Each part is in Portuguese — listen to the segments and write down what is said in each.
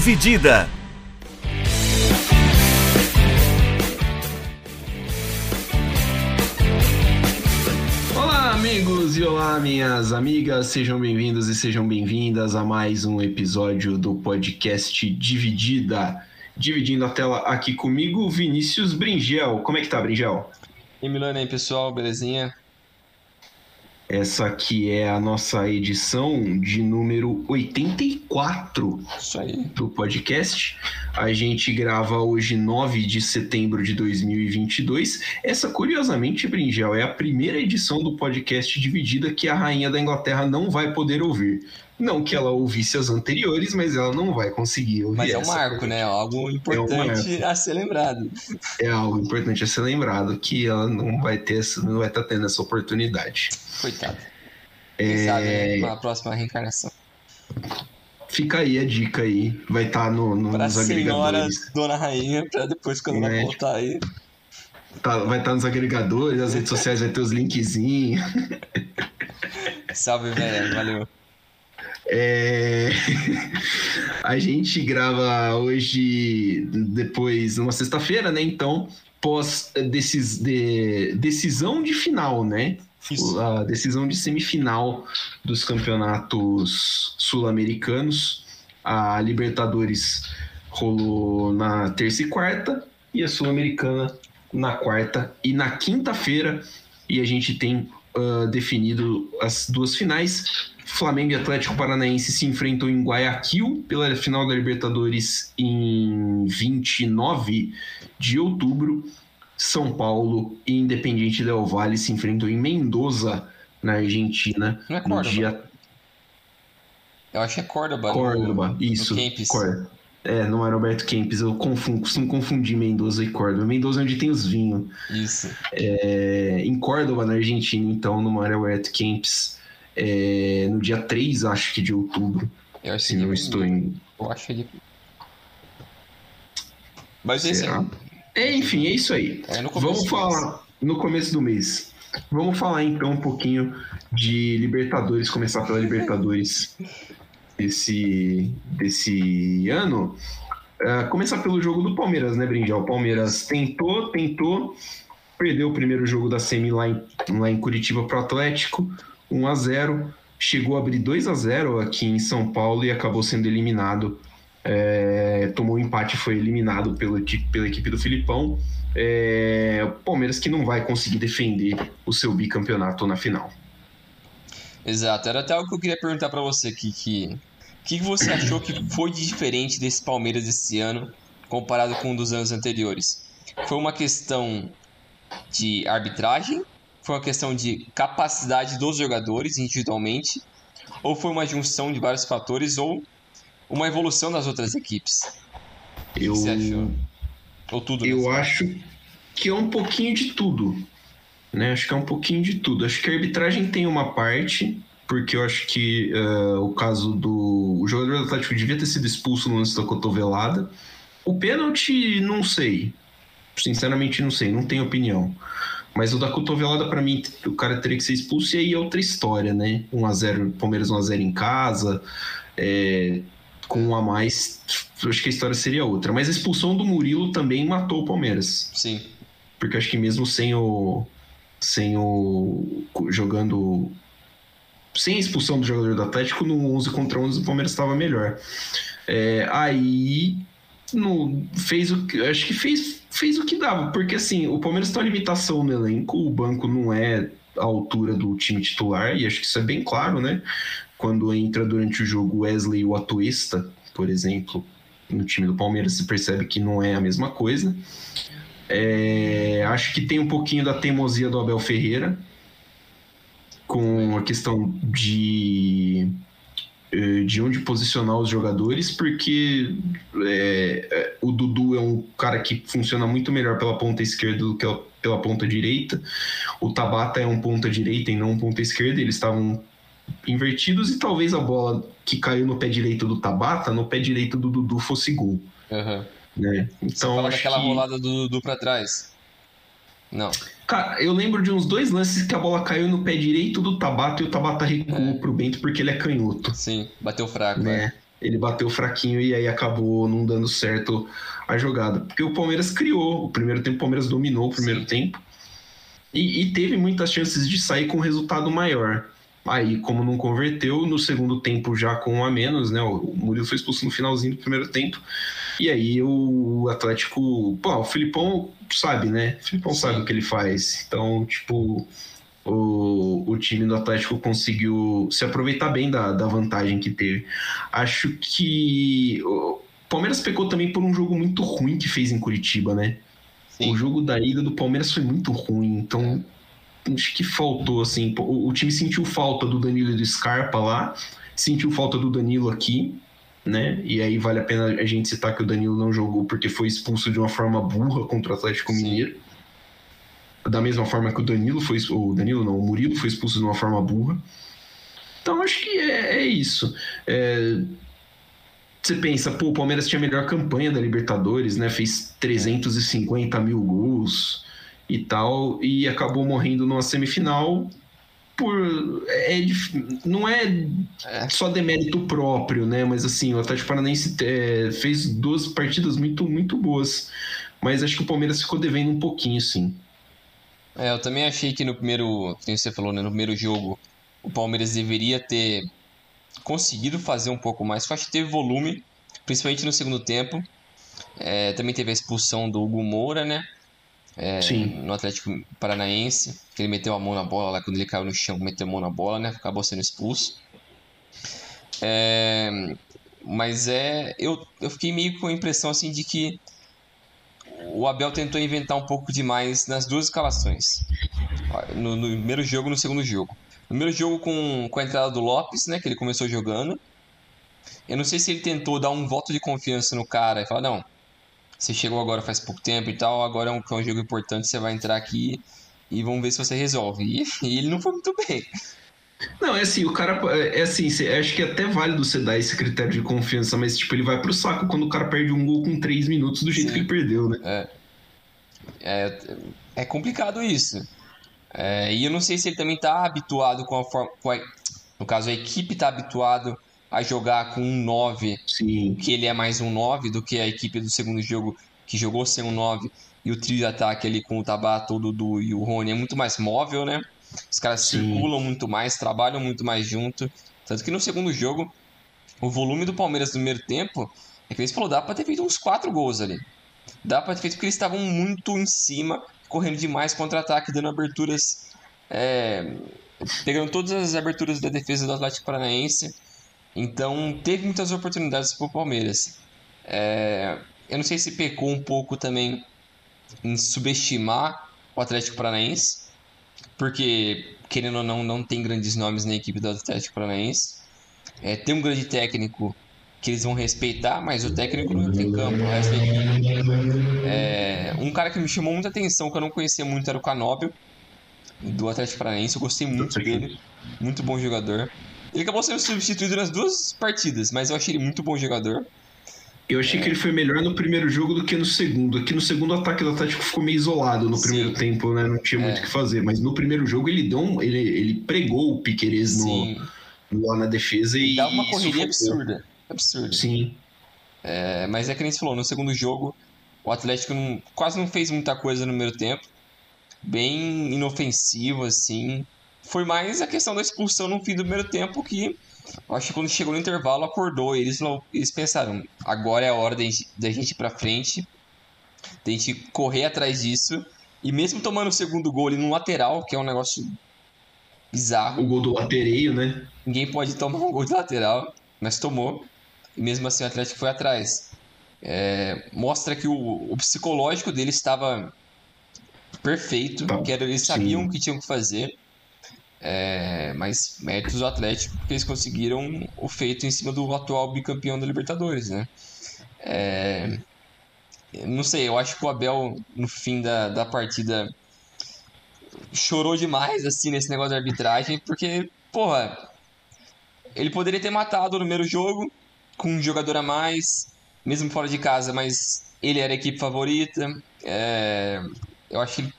Dividida. Olá, amigos e olá, minhas amigas, sejam bem-vindos e sejam bem-vindas a mais um episódio do podcast Dividida. Dividindo a tela aqui comigo, Vinícius Bringel. Como é que tá, Bringel? E Milano aí, pessoal, belezinha? Essa aqui é a nossa edição de número 84 Isso aí. do podcast. A gente grava hoje, 9 de setembro de 2022. Essa, curiosamente, Bringel, é a primeira edição do podcast dividida que a rainha da Inglaterra não vai poder ouvir. Não que ela ouvisse as anteriores, mas ela não vai conseguir ouvir Mas é um marco, né? Algo importante a ser lembrado. É algo importante a ser lembrado que ela não vai ter, não vai estar tendo essa oportunidade. Coitado. Quem É, sabe? Uma próxima reencarnação. Fica aí a dica aí, vai estar no, no, Pra nos senhora agregadores. Dona Rainha, pra depois, quando ela Né? voltar aí. Tá- vai estar nos agregadores, as redes sociais vai ter os linkzinhos. Salve, velho. Valeu. É, A gente grava hoje, depois, numa sexta-feira, né? Então, pós eh, decis... de- decisão de final, né? Isso. A decisão de semifinal dos campeonatos sul-americanos. A Libertadores rolou na terça e quarta, e a Sul-Americana na quarta e na quinta-feira. E a gente tem ah, definido as duas finais. Flamengo e Atlético Paranaense se enfrentam em Guayaquil pela final da Libertadores em 29 de outubro. São Paulo e Independiente Del Valle se enfrentam em Mendoza, na Argentina, Não é no Córdoba? dia Eu acho que é Córdoba. no- Córdoba. Isso, no. Córdoba. É, não era Alberto Kempis, eu confundo, costumo confundir Mendoza e Córdoba. Mendoza é onde tem os vinhos. Isso. É, em Córdoba, na Argentina, então, no Mário Alberto Kempis, é, no dia 3, acho que de outubro, Eu acho se que não é- estou em. Eu acho que é. Mas aí. É, enfim, é isso aí. É Vamos falar no começo do mês. Vamos falar então um pouquinho de Libertadores, começar pela Libertadores desse, desse ano. Ah, começar pelo jogo do Palmeiras, né, Brinjal? O Palmeiras tentou, tentou, perdeu o primeiro jogo da Semi lá em, lá em Curitiba pro Atlético, 1 a 0 chegou a abrir 2 a 0 aqui em São Paulo e acabou sendo eliminado. É, tomou um empate foi eliminado equipe- pela equipe do Filipão. É, o Palmeiras que não vai conseguir defender o seu bicampeonato na final. Exato, era até algo que eu queria perguntar pra você que o que, que você achou que foi de diferente desse Palmeiras esse ano comparado com um dos anos anteriores? Foi uma questão de arbitragem? Foi uma questão de capacidade dos jogadores individualmente? Ou foi uma junção de vários fatores? Ou uma evolução das outras equipes? O que Eu, você achou? Ou tudo? eu mesmo? acho que é um pouquinho de tudo. Né? Acho que é um pouquinho de tudo. Acho que a arbitragem tem uma parte, porque eu acho que eh, o caso do. O jogador do Atlético devia ter sido expulso no lance da cotovelada. O pênalti, não sei. Sinceramente, não sei, não tenho opinião. Mas o da cotovelada, pra mim, o cara teria que ser expulso e aí é outra história, né? 1x0, Palmeiras 1x0 em casa, é, com um a mais, acho que a história seria outra. Mas a expulsão do Murilo também matou o Palmeiras. Sim, Porque acho que mesmo sem o. Sem o. jogando. Sem expulsão do jogador do Atlético, no 11 contra 11 o Palmeiras estava melhor. É, aí. No, fez o que. Acho que fez, fez o que dava. Porque assim, o Palmeiras tem uma limitação no elenco, o banco não é a altura do time titular, e acho que isso é bem claro, né? Quando entra durante o jogo Wesley o Atuesta, por exemplo, no time do Palmeiras, se percebe que não é a mesma coisa. É, acho que tem um pouquinho da teimosia do Abel Ferreira com a questão de eh, de onde posicionar os jogadores, porque é, o Dudu é um cara que funciona muito melhor pela ponta esquerda do que pela ponta direita. O Tabata é um ponta direita e não um ponta esquerda. Eles estavam invertidos e talvez a bola que caiu no pé direito do Tabata, no pé direito do Dudu fosse gol. Aham. Né? Você Então, fala acho daquela que... rolada do Dudu pra trás. Não. Cara, eu lembro de uns dois lances que a bola caiu no pé direito do Tabata e o Tabata recuou É. pro Bento porque ele é canhoto. Sim, bateu fraco, Né? né? ele bateu fraquinho e aí acabou não dando certo a jogada. Porque o Palmeiras criou, o primeiro tempo o Palmeiras dominou o primeiro Sim. tempo e, e, teve muitas chances de sair com resultado maior. Aí, como não converteu, no segundo tempo já com um a menos, né? O Murilo foi expulso no finalzinho do primeiro tempo. E aí o Atlético. Pô, o Filipão sabe, né? O Filipão Sim. sabe o que ele faz. Então, tipo, o, o time do Atlético conseguiu se aproveitar bem da, da vantagem que teve. Acho que. O Palmeiras pecou também por um jogo muito ruim que fez em Curitiba, né? Sim. O jogo da ida do Palmeiras foi muito ruim, então acho que faltou, assim. O, o, time sentiu falta do Danilo e do Scarpa lá, sentiu falta do Danilo aqui, né? E aí vale a pena a gente citar que o Danilo não jogou porque foi expulso de uma forma burra contra o Atlético. Mineiro. Da mesma forma que o Danilo foi. O Danilo não, o Murilo foi expulso de uma forma burra. Então acho que é, é isso. É, você pensa, pô, o Palmeiras tinha a melhor campanha da Libertadores, né? Fez 350 mil gols e tal, e acabou morrendo numa semifinal por. É, não é, é, só demérito próprio, né? Mas assim, o Atlético Paranaense é, fez duas partidas muito, muito boas. Mas acho que o Palmeiras ficou devendo um pouquinho, sim. É, eu também achei que no primeiro. Como você falou, né? No primeiro jogo, o Palmeiras deveria ter conseguido fazer um pouco mais. Eu acho que teve volume, principalmente no segundo tempo. É, também teve a expulsão do Hugo Moura, né? É, no Atlético Paranaense, que ele meteu a mão na bola lá quando ele caiu no chão, meteu a mão na bola, né? Acabou sendo expulso. É, mas é, eu, eu fiquei meio com a impressão assim de que o Abel tentou inventar um pouco demais nas duas escalações. No, no primeiro jogo e no segundo jogo. No primeiro jogo com, com a entrada do Lopes, né? Que ele começou jogando. Eu não sei se ele tentou dar um voto de confiança no cara e falar, não, você chegou agora faz pouco tempo e tal, agora é um, é um jogo importante, você vai entrar aqui e vamos ver se você resolve. E, e ele não foi muito bem. Não, é assim, o cara. É assim, acho que é até válido você dar esse critério de confiança, mas tipo, ele vai pro saco quando o cara perde um gol com 3 minutos do jeito Sim. que ele perdeu, né? É. É, é complicado isso. É, e eu não sei se ele também tá habituado com a forma. Com a, no caso, a equipe tá habituado a jogar com um 9, Sim. que ele é mais um 9 do que a equipe do segundo jogo que jogou sem um 9 e o trio de ataque ali com o Tabata, o Dudu e o Rony é muito mais móvel, né? Os caras Sim. circulam muito mais, trabalham muito mais junto. Tanto que no segundo jogo, o volume do Palmeiras no primeiro tempo, é que eles falou, dá pra ter feito uns 4 gols ali. Dá pra ter feito porque eles estavam muito em cima, correndo demais contra-ataque, dando aberturas. É, pegando todas as aberturas da defesa do Atlético Paranaense então teve muitas oportunidades para o Palmeiras. É, eu não sei se pecou um pouco também em subestimar o Atlético Paranaense, porque querendo ou não, não tem grandes nomes na equipe do Atlético Paranaense. É, tem um grande técnico que eles vão respeitar, mas o técnico não tem campo, o resto da equipe. É, um cara que me chamou muita atenção, que eu não conhecia muito, era o Canóbio, do Atlético Paranaense. Eu gostei muito dele, muito bom jogador. Ele acabou sendo substituído nas duas partidas, mas eu achei ele muito bom jogador. Eu achei é. que ele foi melhor no primeiro jogo do que no segundo. Aqui no segundo o ataque do Atlético ficou meio isolado no Sim. primeiro tempo, né? Não tinha é. muito o que fazer. Mas no primeiro jogo ele deu um, ele, ele pregou o Piqueires no, lá na defesa e. Dá uma correria absurda. Absurda. Sim. É, mas é que nem você falou, no segundo jogo, o Atlético não, quase não fez muita coisa no primeiro tempo. Bem inofensivo, assim foi mais a questão da expulsão no fim do primeiro tempo que acho que quando chegou no intervalo acordou. Eles, eles pensaram, agora é a hora da gente, da gente ir pra frente, da gente correr atrás disso. E mesmo tomando o segundo gol ali no lateral, que é um negócio bizarro. O gol do latereio, né? Ninguém pode tomar um gol de lateral, mas tomou. E mesmo assim o Atlético foi atrás. É, mostra que o, o, psicológico dele estava perfeito, tá. que era, eles sabiam o que tinham que fazer. É, mas méritos do Atlético porque eles conseguiram o feito em cima do atual bicampeão da Libertadores, né? É, não sei, eu acho que o Abel no fim da, da partida chorou demais assim nesse negócio da arbitragem, porque, porra, ele poderia ter matado no primeiro jogo com um jogador a mais, mesmo fora de casa, mas ele era a equipe favorita. É, eu acho que ele,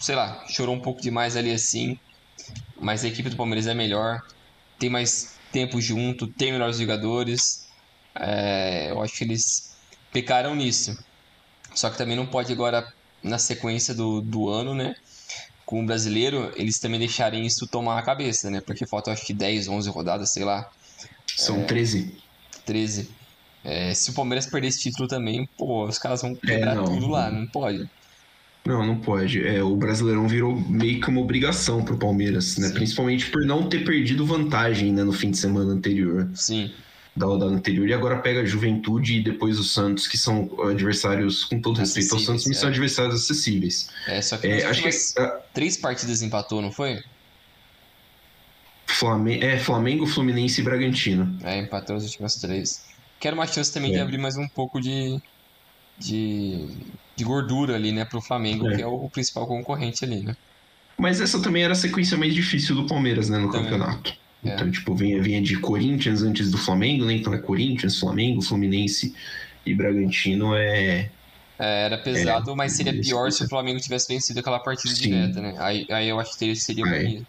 sei lá, chorou um pouco demais ali assim mas a equipe do Palmeiras é melhor, tem mais tempo junto, tem melhores jogadores. É, eu acho que eles pecaram nisso. Só que também não pode agora, na sequência do, do ano, né? Com o brasileiro, eles também deixarem isso tomar a cabeça, né? Porque falta acho que 10, 11 rodadas, sei lá. São é, 13. 13. É, se o Palmeiras perder esse título também, pô, os caras vão quebrar é, tudo lá, não pode. Não, não pode. É, o Brasileirão virou meio que uma obrigação pro Palmeiras, né? Sim. Principalmente por não ter perdido vantagem né, no fim de semana anterior. Sim. Da rodada anterior. E agora pega a Juventude e depois o Santos, que são adversários, com todo respeito ao Santos, mas é. são adversários acessíveis. É, só que, é, acho que três partidas empatou, não foi? Flamengo, é, Flamengo, Fluminense e Bragantino. É, empatou as últimas três. Quero uma chance também é. de abrir mais um pouco de, de, de gordura ali, né, pro Flamengo, é. que é o, principal concorrente ali, né? Mas essa também era a sequência mais difícil do Palmeiras, né, no também. campeonato. É. Então, tipo, vinha, vinha de Corinthians antes do Flamengo, né? Então é Corinthians, Flamengo, Fluminense e Bragantino é. É, era pesado, é, mas seria pior se o Flamengo tivesse vencido aquela partida Sim. direta, né? Aí, aí eu acho que seria que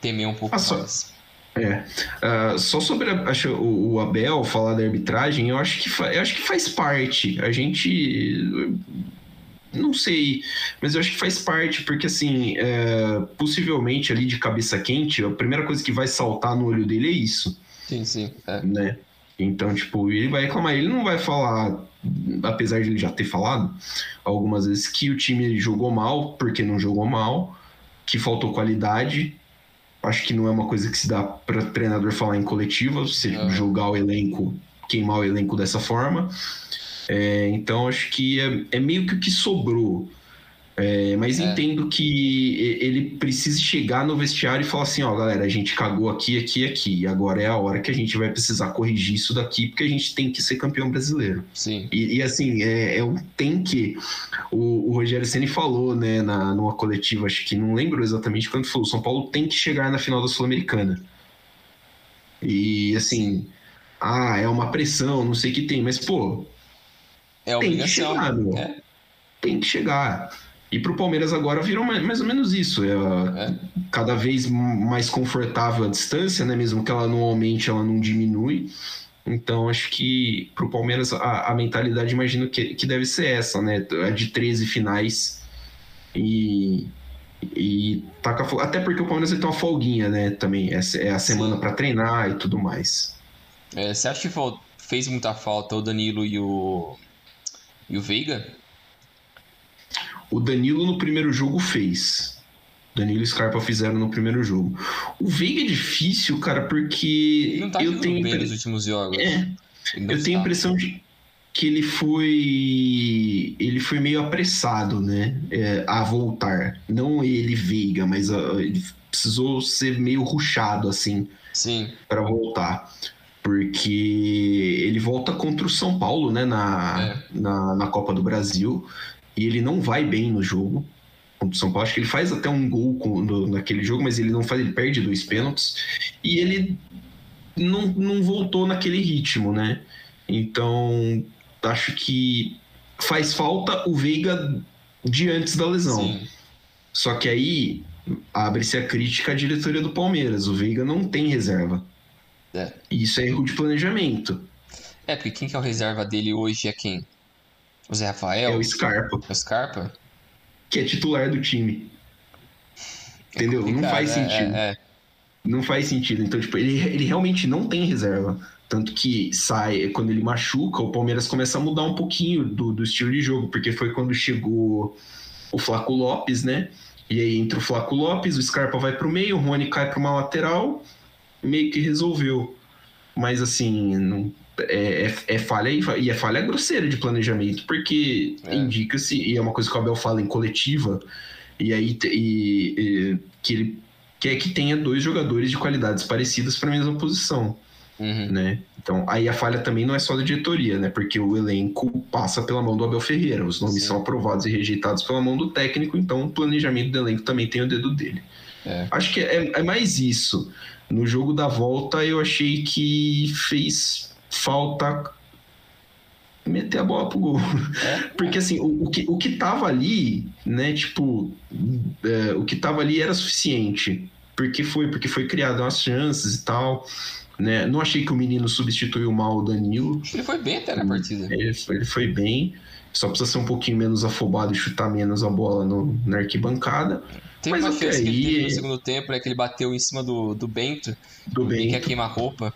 temer um pouco ah, mais. Só... É. Uh, só sobre a, acho, o, o, Abel falar da arbitragem, eu acho, que eu acho que faz parte. A gente. Não sei, mas eu acho que faz parte, porque assim, é, possivelmente ali de cabeça quente, a primeira coisa que vai saltar no olho dele é isso. Sim, sim. É. Né? Então, tipo, ele vai reclamar. Ele não vai falar, apesar de ele já ter falado algumas vezes, que o time jogou mal, porque não jogou mal, que faltou qualidade, acho que não é uma coisa que se dá para treinador falar em coletiva, você uhum. julgar o elenco, queimar o elenco dessa forma. É, então acho que é, é, meio que o que sobrou. É, mas é. entendo que ele precisa chegar no vestiário e falar assim: ó, galera, a gente cagou aqui, aqui, aqui. Agora é a hora que a gente vai precisar corrigir isso daqui, porque a gente tem que ser campeão brasileiro. Sim. E, e assim, é, é, um tem que. O, o Rogério Ceni falou, né, na, numa coletiva, acho que não lembro exatamente quando falou: São Paulo tem que chegar na final da Sul-Americana. E assim, ah, é uma pressão, não sei o que tem, mas pô. É tem que chegar, meu. É. Tem que chegar. E para o Palmeiras agora virou mais ou menos isso. É, é, cada vez mais confortável a distância, né? Mesmo que ela não aumente, ela não diminui. Então acho que para o Palmeiras a, a, mentalidade imagino que, que deve ser essa, né? É de 13 finais e, e taca, até porque o Palmeiras tem uma folguinha, né? Também é, é a semana para treinar e tudo mais. É, você acha que fez muita falta o Danilo e o e o Veiga? O Danilo no primeiro jogo fez. Danilo e Scarpa fizeram no primeiro jogo. O Veiga é difícil, cara, porque ele não tá eu tenho bem nos últimos jogos. É. Eu tenho a impressão de que ele foi ele foi meio apressado, né, é, a voltar. Não ele Veiga, mas uh, ele precisou ser meio ruchado assim. Sim. Para voltar porque ele volta contra o São Paulo, né, na, é. na, na, Copa do Brasil e ele não vai bem no jogo contra o São Paulo. Acho que ele faz até um gol com, no, naquele jogo, mas ele não faz, ele perde dois pênaltis e ele não, não voltou naquele ritmo, né? Então acho que faz falta o Veiga de antes da lesão. Sim. Só que aí abre-se a crítica à diretoria do Palmeiras. O Veiga não tem reserva. É. Isso é erro de planejamento. É, porque quem que é o reserva dele hoje é quem? O Zé Rafael? É o Scarpa. É o Scarpa? Que é titular do time. É Entendeu? Não faz é, sentido. É, é, não faz sentido. Então, tipo, ele, ele realmente não tem reserva. Tanto que sai, quando ele machuca, o Palmeiras começa a mudar um pouquinho do, do estilo de jogo, porque foi quando chegou o Flaco Lopes, né? E aí entra o Flaco Lopes, o Scarpa vai pro meio, o Rony cai para uma lateral, meio que resolveu. Mas assim, não, é, é, é, falha e é falha grosseira de planejamento, porque é. indica-se, e é uma coisa que o Abel fala em coletiva, e aí e, e, que ele quer que tenha dois jogadores de qualidades parecidas para a mesma posição. Uhum. Né? Então, aí a falha também não é só da diretoria, né? Porque o elenco passa pela mão do Abel Ferreira, os nomes Sim. são aprovados e rejeitados pela mão do técnico, então o planejamento do elenco também tem o dedo dele. É. Acho que é, é mais isso. No jogo da volta, eu achei que fez falta meter a bola pro gol. É? Porque assim, o, o, que, o que tava ali, né, tipo, é, o que tava ali era suficiente. Porque foi, porque foi criado umas chances e tal. Né? Não achei que o menino substituiu mal o Danilo. Ele foi bem até na partida. Ele foi, ele foi bem. Só precisa ser um pouquinho menos afobado e chutar menos a bola no, na arquibancada. Teve Mas uma chance que ele teve aí- no segundo tempo, né? Que ele bateu em cima do, do Bento. Do Ele quer bem, queimar a roupa.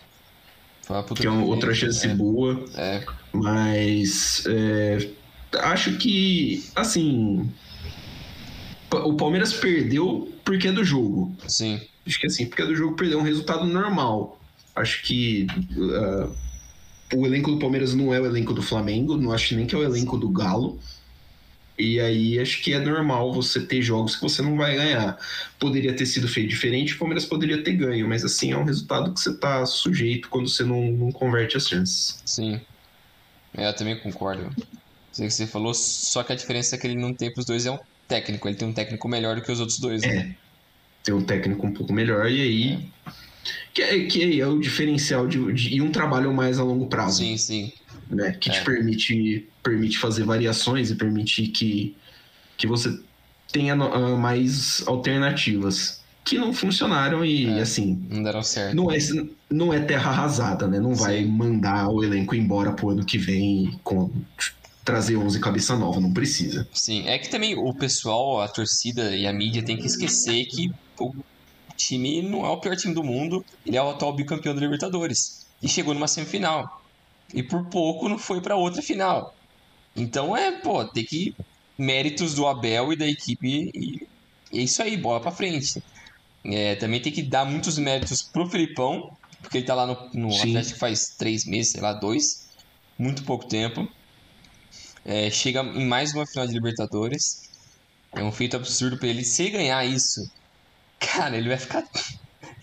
Que é uma outra chance boa. É, é, Mas é, acho que, assim. O Palmeiras perdeu porque é do jogo. sim. Acho que assim, porque é do jogo perdeu um resultado normal. Acho que ah, o elenco do Palmeiras não é o elenco do Flamengo, não acho nem que é o elenco do Galo. E aí acho que é normal você ter jogos que você não vai ganhar. Poderia ter sido feito diferente, o Palmeiras poderia ter ganho, mas assim, é um resultado que você tá sujeito quando você não, não converte as chances. Sim. É, eu também concordo. Sei que você falou, só que a diferença é que ele não tem pros dois é um técnico. Ele tem um técnico melhor do que os outros dois. né? É. Ter um técnico um pouco melhor e aí. Que é, que aí é o diferencial de, de- e um trabalho mais a longo prazo. Sim, sim. Né? Que te É. permite, permite fazer variações e permite que, que você tenha ah, mais alternativas que não funcionaram e É. assim Não deram certo. não é, não é terra arrasada, né? Não vai Sim. mandar o elenco embora pro ano que vem com trazer 11 cabeça nova, não precisa. Sim, é que também o pessoal, a torcida e a mídia tem que esquecer que o time não é o pior time do mundo, ele é o atual bicampeão da Libertadores. E chegou numa semifinal. E por pouco não foi pra outra final. Então é, pô, tem que. Méritos do Abel e da equipe. E e é isso aí, bola pra frente. É, também tem que dar muitos méritos pro Filipão, porque ele tá lá no, no Sim. Atlético faz três meses, sei lá, dois. Muito pouco tempo. É, chega em mais uma final de Libertadores. É um feito absurdo pra ele. Se ganhar isso, cara, ele vai ficar.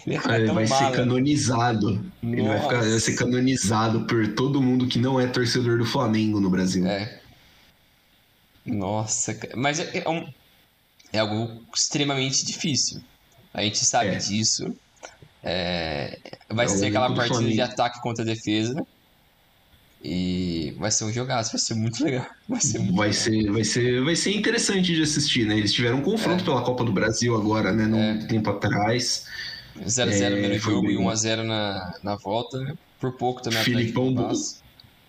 Ele vai ficar Ele vai ser canonizado. Ele vai, ficar, vai ser canonizado por todo mundo que não é torcedor do Flamengo no Brasil. É. Nossa. Mas é, é um- é algo extremamente difícil. A gente sabe É. disso. É, vai É, ser aquela partida de ataque contra a defesa. E vai ser um jogaço, vai ser muito legal. Vai ser muito Vai legal. ser, vai, ser, vai ser interessante de assistir, né? Eles tiveram um confronto É. pela Copa do Brasil agora, né? Num É. tempo atrás. 0x0 É, no primeiro foi jogo e bem- 1x0 na, na volta, né? Por pouco também o Atlético Filipão bo-.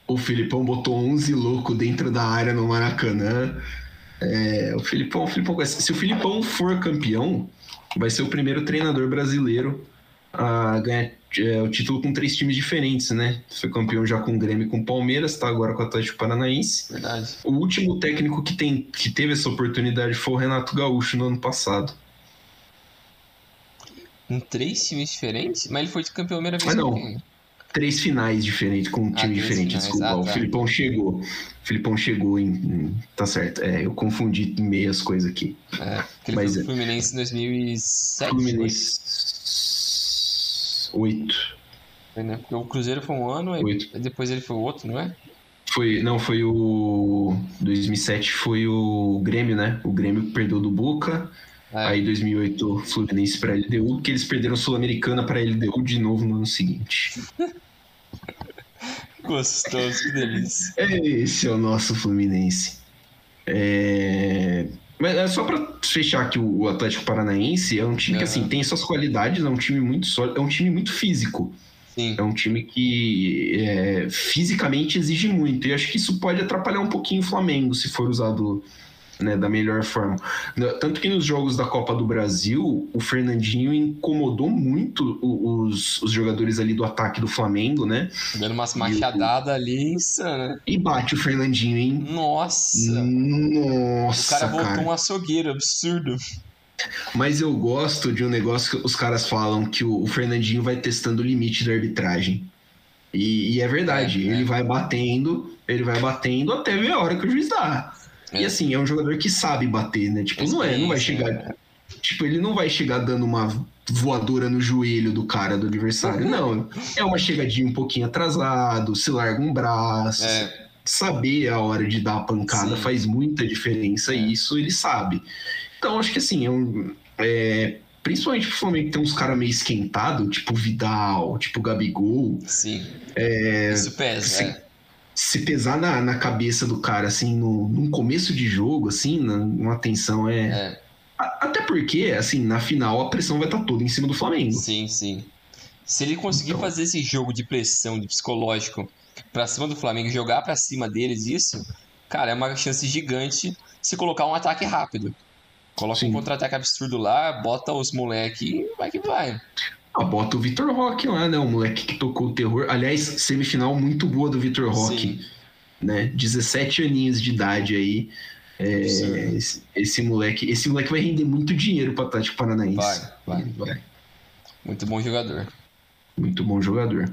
O Filipão botou 11 louco dentro da área no Maracanã. É, o Filipão, o Filipão, se o Filipão for campeão, vai ser o primeiro treinador brasileiro a ganhar é, o título com três times diferentes, né? Foi campeão já com o Grêmio e com o Palmeiras, tá agora com o Atlético Paranaense. Verdade. O último técnico que, tem, que teve essa oportunidade foi o Renato Gaúcho no ano passado. Com três times diferentes? Mas ele foi de campeão a primeira vez Ah, não. Três finais diferentes, com um Ah, time diferente, finais, desculpa. ah, O tá. Filipão chegou. O Filipão chegou em. em- Tá certo. É, eu confundi meias coisas aqui. É, que ele Mas foi é. Fluminense em 2007. Fluminense. Oito. Foi, né? Porque o Cruzeiro foi um ano, Oito. depois ele foi outro, não é? Foi, não, foi o. 2007 foi o Grêmio, né? O Grêmio perdeu do Boca. É, Aí 2008 Fluminense pra LDU, que eles perderam Sul-Americana pra LDU de novo no ano seguinte. Gostoso, que delícia. Esse é o nosso Fluminense. É... Mas é só pra fechar que o Atlético Paranaense é um time que Aham. assim tem suas qualidades, é um time muito sólido, é um time muito físico. Sim, É um time que é, fisicamente exige muito. E acho que isso pode atrapalhar um pouquinho o Flamengo se for usado né, da melhor forma. Tanto que nos jogos da Copa do Brasil, o Fernandinho incomodou muito os, os jogadores ali do ataque do Flamengo, né? dando umas machadadas ali insana. E bate o Fernandinho, hein? Nossa, Nossa, o cara voltou cara. um açougueiro, absurdo. Mas eu gosto de um negócio que os caras falam que o, Fernandinho vai testando o limite da arbitragem. E, e é verdade, É, é. ele vai batendo, ele vai batendo até ver a hora que o juiz dá. E É. assim, é um jogador que sabe bater, né? Tipo, não é, não vai chegar. Tipo, ele não vai chegar dando uma voadora no joelho do cara do adversário. Não. É uma chegadinha um pouquinho atrasado, se larga um braço. É, Saber a hora de dar a pancada Sim. faz muita diferença É. e isso ele sabe. Então, acho que assim, é um, é, principalmente pro Flamengo que tem uns caras meio esquentado, tipo Vidal, tipo Gabigol, sim. É, Isso pesa, sim. é. Se pesar na, na cabeça do cara, assim, no, num começo de jogo, assim, na, numa tensão é... é. A- Até porque, assim, na final a pressão vai estar toda em cima do Flamengo. Sim, sim. Se ele conseguir Então. fazer esse jogo de pressão, de psicológico, pra cima do Flamengo, jogar pra cima deles, isso, cara, é uma chance gigante se colocar um ataque rápido. Coloca Sim. um contra-ataque absurdo lá, bota os moleque e vai que vai. Ah, bota o Vitor Roque lá, né? O moleque que tocou o terror. Aliás, semifinal muito boa do Vitor Roque, né? 17 aninhos de idade aí. É, esse, esse moleque, esse moleque vai render muito dinheiro para Atlético Paranaense. Vai, vai. vai. Muito bom jogador. Muito bom jogador.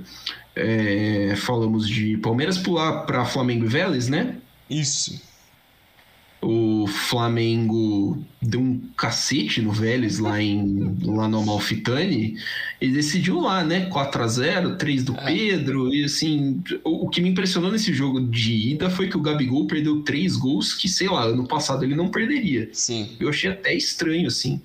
É, falamos de Palmeiras pular para Flamengo e Vélez, né? Isso. O Flamengo deu um cacete no Vélez lá, em, lá no Amalfitani e decidiu lá, né? 4x0, 3 do É. Pedro. E assim, o, o que me impressionou nesse jogo de ida foi que o Gabigol perdeu três gols que, sei lá, ano passado ele não perderia. Sim. Eu achei até estranho, assim.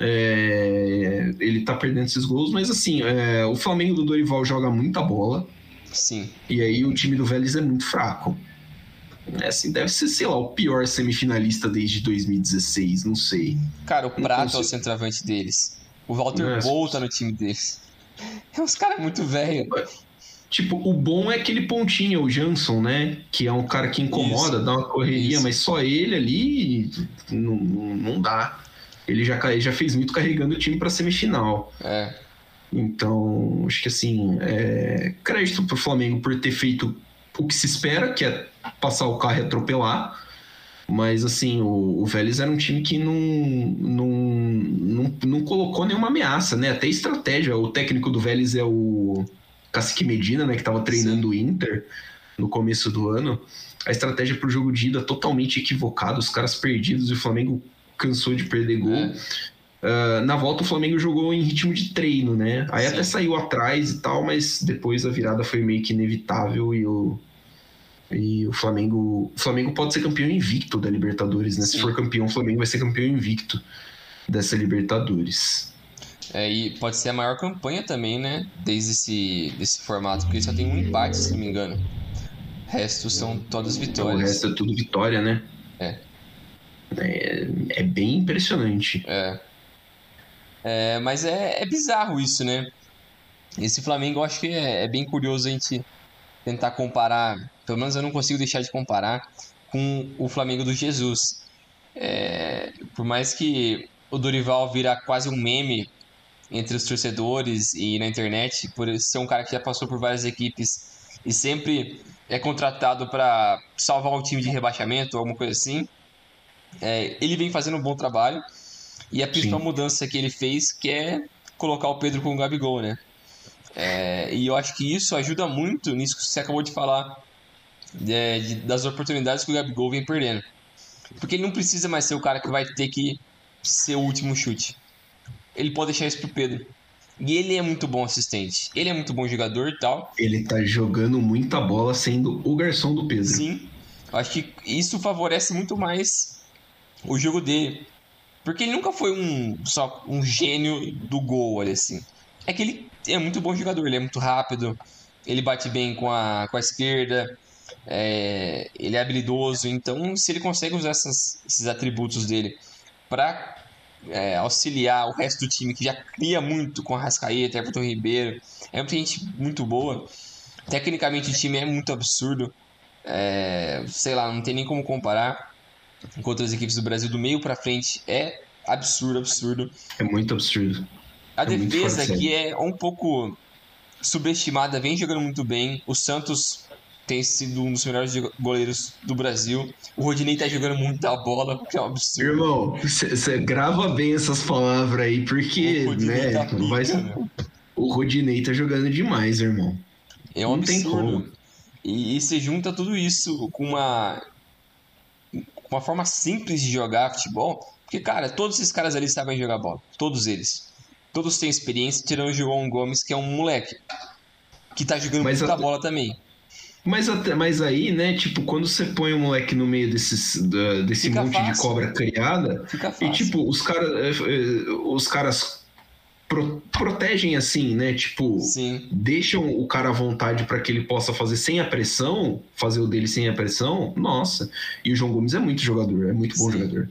É, ele tá perdendo esses gols, mas assim, é, o Flamengo do Dorival joga muita bola. Sim. E aí o time do Vélez é muito fraco. É, assim, deve ser, sei lá, o pior semifinalista desde 2016, não sei. Cara, o Não Prato é o consigo. centroavante deles. O Walter Nossa. Bol tá no time deles. É uns caras muito velhos. Tipo, o bom é aquele pontinho, o Jansson, né? Que é um cara que incomoda, Isso. dá uma correria, Isso. mas só ele ali não, não, dá. Ele já, ele já fez muito carregando o time pra semifinal. É. Então, acho que assim, é, crédito pro Flamengo por ter feito o que se espera, que é passar o carro e atropelar. Mas assim, o, o Vélez era um time que não, não, não, não colocou nenhuma ameaça, né? Até estratégia. O técnico do Vélez é o Cacique Medina, né? Que tava treinando o Inter no começo do ano. A estratégia pro jogo de ida totalmente equivocada, os caras perdidos e o Flamengo cansou de perder gol. É. Ah, na volta o Flamengo jogou em ritmo de treino, né? Aí Sim. até saiu atrás e tal, mas depois a virada foi meio que inevitável e o e o Flamengo, o Flamengo pode ser campeão invicto da Libertadores, né? Se Sim. for campeão, o Flamengo vai ser campeão invicto dessa Libertadores. É, e pode ser a maior campanha também, né? Desde esse desse formato, porque só tem um empate, se não me engano. O resto são todas Então, o vitórias. resto é tudo vitória, né? É. É, é bem impressionante. É. É, mas é, é bizarro isso, né? Esse Flamengo eu acho que é, é bem curioso a gente tentar comparar, pelo menos eu não consigo deixar de comparar, com o Flamengo do Jesus. É, por mais que o Dorival vira quase um meme entre os torcedores e na internet, por ser um cara que já passou por várias equipes e sempre é contratado para salvar o time de rebaixamento ou alguma coisa assim, é, ele vem fazendo um bom trabalho. E a principal Sim. mudança que ele fez que é colocar o Pedro com o Gabigol, né? É, e eu acho que isso ajuda muito nisso que você acabou de falar, é, de- das oportunidades que o Gabigol vem perdendo. Porque ele não precisa mais ser o cara que vai ter que ser o último chute. Ele pode deixar isso pro Pedro. E ele é muito bom assistente. Ele é muito bom jogador e tal. Ele tá jogando muita bola sendo o garçom do Pedro. Sim. Eu acho que isso favorece muito mais o jogo dele. Porque ele nunca foi um só um gênio do gol, olha assim. É que ele é muito bom jogador, ele é muito rápido, ele bate bem com a, com a esquerda, é, ele é habilidoso, então se ele consegue usar essas- esses atributos dele para auxiliar o resto do time que já cria muito com a Rascaeta, Everton Ribeiro, é muita gente muito boa. Tecnicamente o time é muito absurdo. É, sei lá, não tem nem como comparar com outras equipes do Brasil. Do meio pra frente é absurdo, absurdo. É muito absurdo. A É defesa aqui é um pouco subestimada, vem jogando muito bem. O Santos tem sido um dos melhores goleiros do Brasil. O Rodinei tá jogando muita bola, que é um absurdo. Irmão, você grava bem essas palavras aí, porque, O Rodinei né, tá vai pica, ser- meu. o Rodinei tá jogando demais, irmão. É um não absurdo. E, e você junta tudo isso com uma, com uma forma simples de jogar futebol. Porque, cara, todos esses caras ali sabem jogar bola. Todos eles. Todos têm experiência, tirando o João Gomes, que é um moleque. Que tá jogando Mas muita a- bola também. Mas, até, mas aí, né, tipo, quando você põe o moleque no meio desses, da- desse Fica monte de fácil. cobra criada, e tipo, os caras os caras pro- protegem assim, né, tipo, Sim, deixam o cara à vontade para que ele possa fazer sem a pressão, fazer o dele sem a pressão, nossa. E o João Gomes é muito jogador, é muito bom Sim. jogador.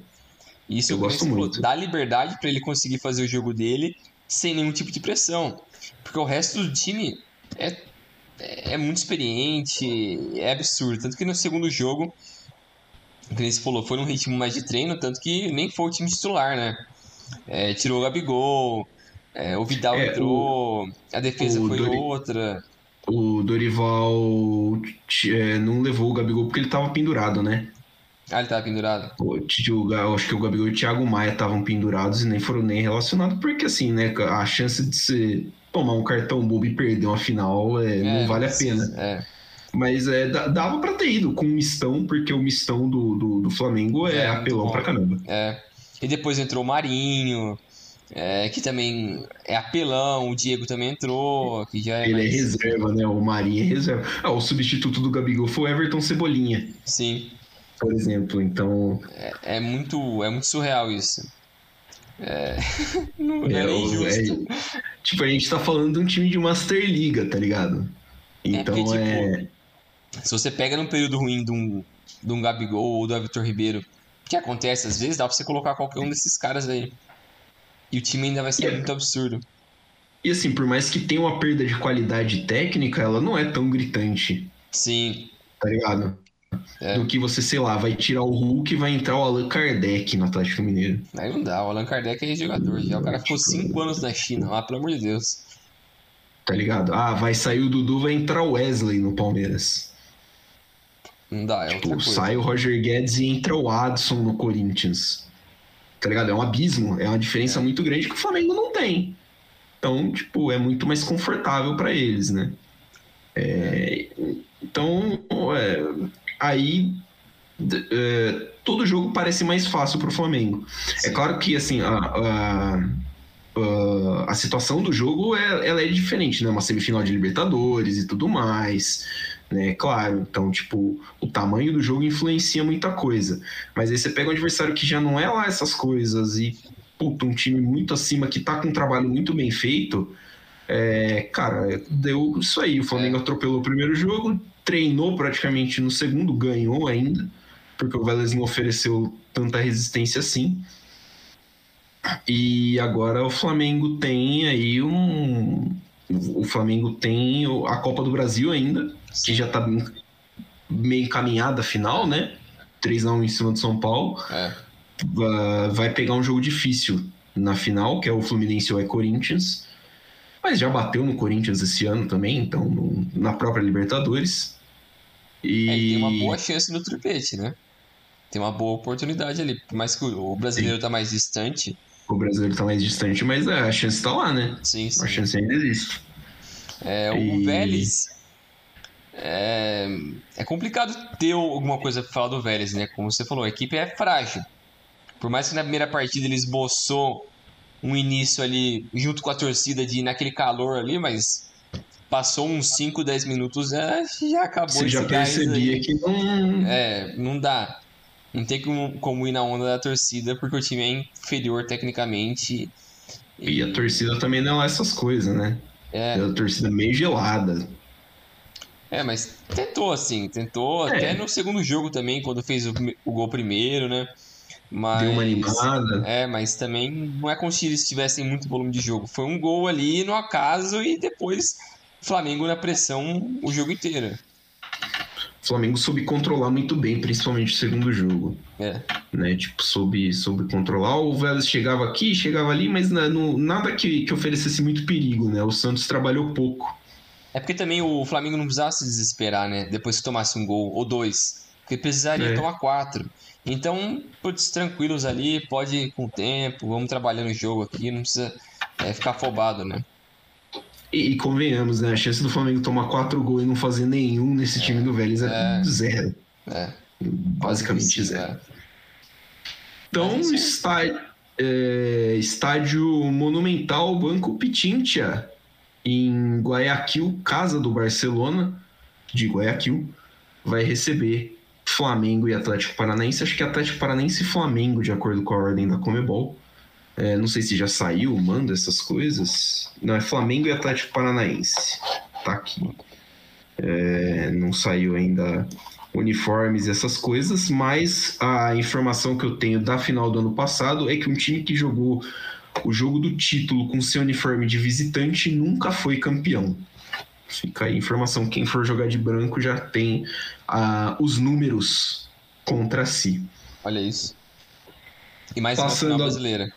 Isso Eu gosto muito. Dá liberdade pra ele conseguir fazer o jogo dele sem nenhum tipo de pressão. Porque o resto do time é, é muito experiente, é absurdo. Tanto que no segundo jogo, como você falou, foi num ritmo mais de treino, tanto que nem foi o time titular, né? É, tirou o Gabigol, é, o Vidal é, entrou, o, a defesa foi Dori, outra. O Dorival é, não levou o Gabigol porque ele tava pendurado, né? Ah, ele tava pendurado? O, o, acho que o Gabigol e o Thiago Maia estavam pendurados e nem foram nem relacionados, porque assim, né, a chance de você tomar um cartão bobo e perder uma final é, não é, vale a pena. É. Mas é, dava pra ter ido com o mistão, porque o mistão do, do, do Flamengo é, é apelão pra caramba. É. E depois entrou o Marinho, é, que também é apelão, o Diego também entrou, que já é Ele é mais... é reserva, né? O Marinho é reserva. Ah, o substituto do Gabigol foi o Everton Cebolinha. Sim por exemplo. Então. É, é muito, é muito surreal isso. É... não, é, é justo. É, tipo, a gente tá falando de um time de Master Liga, tá ligado? É, então é. Porque, tipo, se você pega num período ruim de um, de um Gabigol ou do Vitor Ribeiro, que acontece às vezes, dá pra você colocar qualquer um desses caras aí. E o time ainda vai ser muito absurdo. E assim, por mais que tenha uma perda de qualidade técnica, ela não é tão gritante. Sim. Tá ligado? É. Do que você, sei lá, vai tirar o Hulk e vai entrar o Allan Kardec no Atlético Mineiro. Aí não dá, o Allan Kardec é jogador já. O cara ficou cinco anos na China lá, pelo amor de Deus. Tá ligado? Ah, vai sair o Dudu, vai entrar o Wesley no Palmeiras. Não dá, é tipo, sai o Roger Guedes e entra o Adson no Corinthians. Tá ligado? É um abismo, é uma diferença é. muito grande que o Flamengo não tem. Então, tipo, é muito mais confortável para eles, né? É, então, é, aí é, todo jogo parece mais fácil para o Flamengo. É Sim. É claro que assim a, a, a, situação do jogo é, ela é diferente, né? Uma semifinal de Libertadores e tudo mais. Né, claro, então, tipo, o tamanho do jogo influencia muita coisa. Mas aí você pega um adversário que já não é lá essas coisas e, puta, um time muito acima que tá com um trabalho muito bem feito, é, cara, deu isso aí. O Flamengo é. atropelou o primeiro jogo, treinou praticamente no segundo, ganhou ainda, porque o Vélez não ofereceu tanta resistência assim. E agora o Flamengo tem aí um. O Flamengo tem a Copa do Brasil ainda, que já tá meio encaminhada a final, né? 3x1 em cima do São Paulo. É. Vai pegar um jogo difícil na final, que é o Fluminense ou é Corinthians. Mas já bateu no Corinthians esse ano também, então na própria Libertadores. E... É, tem uma boa chance no tripete, né? Tem uma boa oportunidade ali. Por mais que o brasileiro sim. tá mais distante. O brasileiro tá mais distante, mas é, a chance tá lá, né? Sim, sim. A chance ainda existe. É, o e... Vélez. É, é complicado ter alguma coisa pra falar do Vélez, né? Como você falou, a equipe é frágil. Por mais que na primeira partida ele esboçou um início ali junto com a torcida de naquele calor ali, mas passou uns 5, 10 minutos, é, já acabou Você já percebia que não. É, não dá. Não tem como, como ir na onda da torcida, porque o time é inferior tecnicamente. E, e a torcida também não é essas coisas, né? É. é a torcida meio gelada. É, mas tentou, assim, tentou. É. Até no segundo jogo também, quando fez o, o gol primeiro, né? Mas, Deu uma animada. É, mas também não é como se eles tivessem muito volume de jogo. Foi um gol ali no acaso e depois Flamengo na pressão o jogo inteiro. O Flamengo soube controlar muito bem, principalmente o segundo jogo. É. Né? Tipo, soube, soube controlar. O Vélez chegava aqui, chegava ali, mas né, no, nada que, que oferecesse muito perigo, né? O Santos trabalhou pouco. É porque também o Flamengo não precisava se desesperar, né? Depois que tomasse um gol ou dois. Porque precisaria é. tomar quatro. Então, putz, tranquilos ali, pode ir com o tempo, vamos trabalhando o jogo aqui, não precisa é, ficar afobado, né? E, e, convenhamos, né? A chance do Flamengo tomar quatro gols e não fazer nenhum nesse é, time do Vélez é, é zero. É. Basicamente zero. É. Então, está, é, estádio Monumental Banco Pitintia, em Guayaquil, casa do Barcelona, de Guayaquil, vai receber Flamengo e Atlético Paranaense. Acho que Atlético Paranaense e Flamengo, de acordo com a ordem da Comebol. É, não sei se já saiu o mando essas coisas. Não, é Flamengo e Atlético Paranaense. Tá aqui. É, não saiu ainda uniformes e essas coisas, mas a informação que eu tenho da final do ano passado é que um time que jogou o jogo do título com seu uniforme de visitante nunca foi campeão. Fica aí a informação. Quem for jogar de branco já tem uh, os números contra si. Olha isso. E mais Passando uma final brasileira.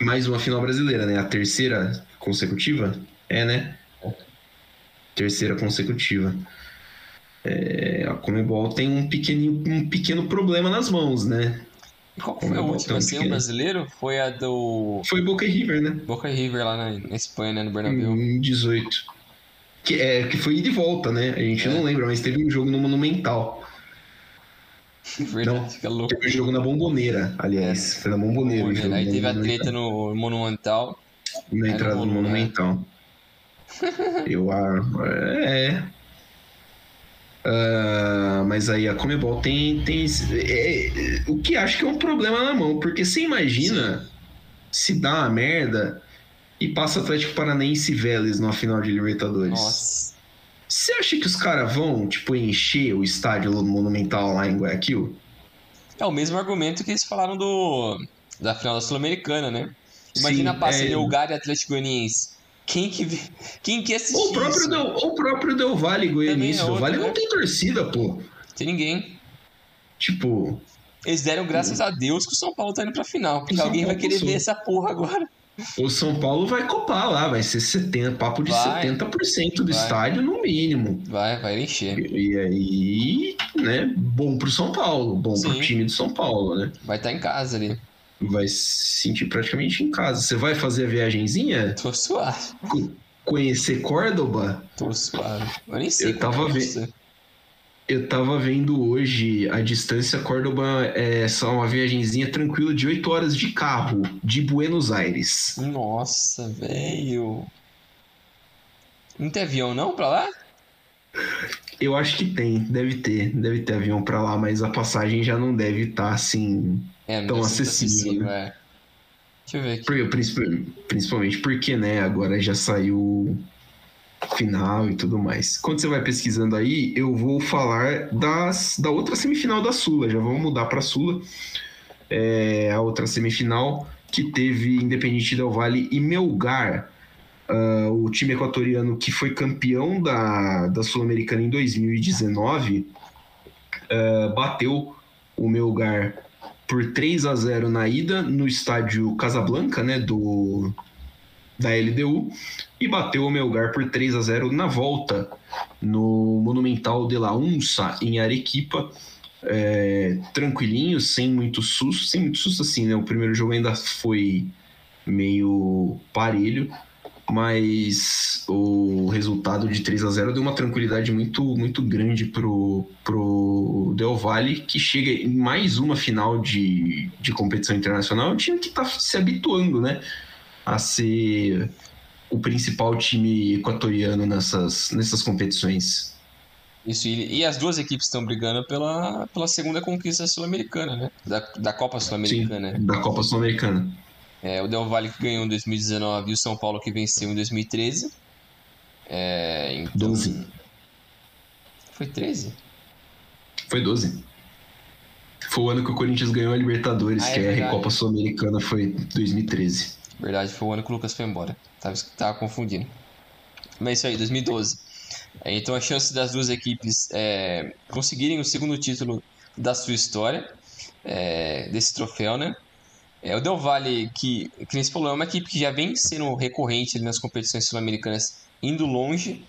Mais uma final brasileira, né? A terceira consecutiva? É, né? Terceira consecutiva. É, a Comebol tem um, pequeno um pequeno problema nas mãos, né? Qual foi a última, assim, o brasileiro? Foi a do... Foi Boca River, né? Boca River lá na, na Espanha, né? No Bernabéu. Em 18. Que, é, que foi ida e volta, né? A gente é. não lembra, mas teve um jogo no Monumental. Verdade, não, fica louco. Teve jogo na Bomboneira, aliás. É. Foi na Bomboneira. Bomboneira. Aí teve a treta no Monumental. Na entrada do Monumental. Eu, é... Uh, mas aí a Comebol tem, tem é, o que acho que é um problema na mão, porque você imagina Sim. se dá uma merda e passa Atlético Paranaense e Vélez numa final de Libertadores. Nossa. Você acha que os caras vão, tipo, encher o estádio Monumental lá em Guayaquil? É o mesmo argumento que eles falaram do da final da Sul-Americana, né? Imagina Sim, passar é... Lugar e Atlético Goianiense. Quem que, quem que assistiu o próprio isso? Del, o próprio Del Valle Goianiense. É Del Valle não tem torcida, pô. Tem ninguém. Tipo... Eles deram graças a Deus que o São Paulo tá indo pra final. Porque alguém vai querer ver essa porra agora. O São Paulo vai copar lá, vai ser 70, papo de vai, 70% do vai. estádio no mínimo. Vai, vai encher. E, e, aí, né, bom pro São Paulo, bom Sim. pro time do São Paulo, né? Vai estar tá em casa ali. Vai se sentir praticamente em casa. Você vai fazer a viagenzinha? Tô suave. Conhecer Córdoba? Tô suave. Eu nem sei. Eu tava vendo. Eu tava vendo hoje a distância Córdoba é só uma viagemzinha tranquila de 8 horas de carro de Buenos Aires. Nossa, velho. Não tem avião não pra lá? Eu acho que tem, deve ter, deve ter avião pra lá, mas a passagem já não deve estar tá, assim é, tão acessível. Né? É. Deixa eu ver aqui. Principalmente porque, né, agora já saiu final e tudo mais. Quando você vai pesquisando aí, eu vou falar das, da outra semifinal da Sula. Já vamos mudar para Sula. É, a outra semifinal que teve Independente Del Vale e Melgar, uh, o time equatoriano que foi campeão da, da Sul-Americana em 2019, uh, ah, bateu o Melgar por 3 a 0 na ida no estádio Casablanca, né, do da LDU e bateu o Melgar por 3 a 0 na volta no Monumental de la Unsa, em Arequipa. É, tranquilinho, sem muito susto, sem muito susto assim, né? O primeiro jogo ainda foi meio parelho, mas o resultado de 3 a 0 deu uma tranquilidade muito, muito grande pro, pro Del Valle, que chega em mais uma final de, de competição internacional, um time que está se habituando, né? A ser o principal time equatoriano nessas, nessas competições. Isso, e, e as duas equipes estão brigando pela, pela segunda conquista sul-americana, né? Da, da Copa Sul-Americana. Da Copa Sul-Americana. É, o Del Valle que ganhou em 2019 e o São Paulo que venceu em 2013. É, então... 12. Foi 13? Foi 12. Foi o ano que o Corinthians ganhou a Libertadores, ah, é que é, a Recopa Sul-Americana foi 2013. Verdade, foi o ano que o Lucas foi embora. Tava, tava confundindo. Mas é isso aí, 2012. É, então a chance das duas equipes é, conseguirem o segundo título da sua história, é, desse troféu, né? É, o Del Valle, que, que nem você falou, é uma equipe que já vem sendo recorrente nas competições sul-americanas, indo longe.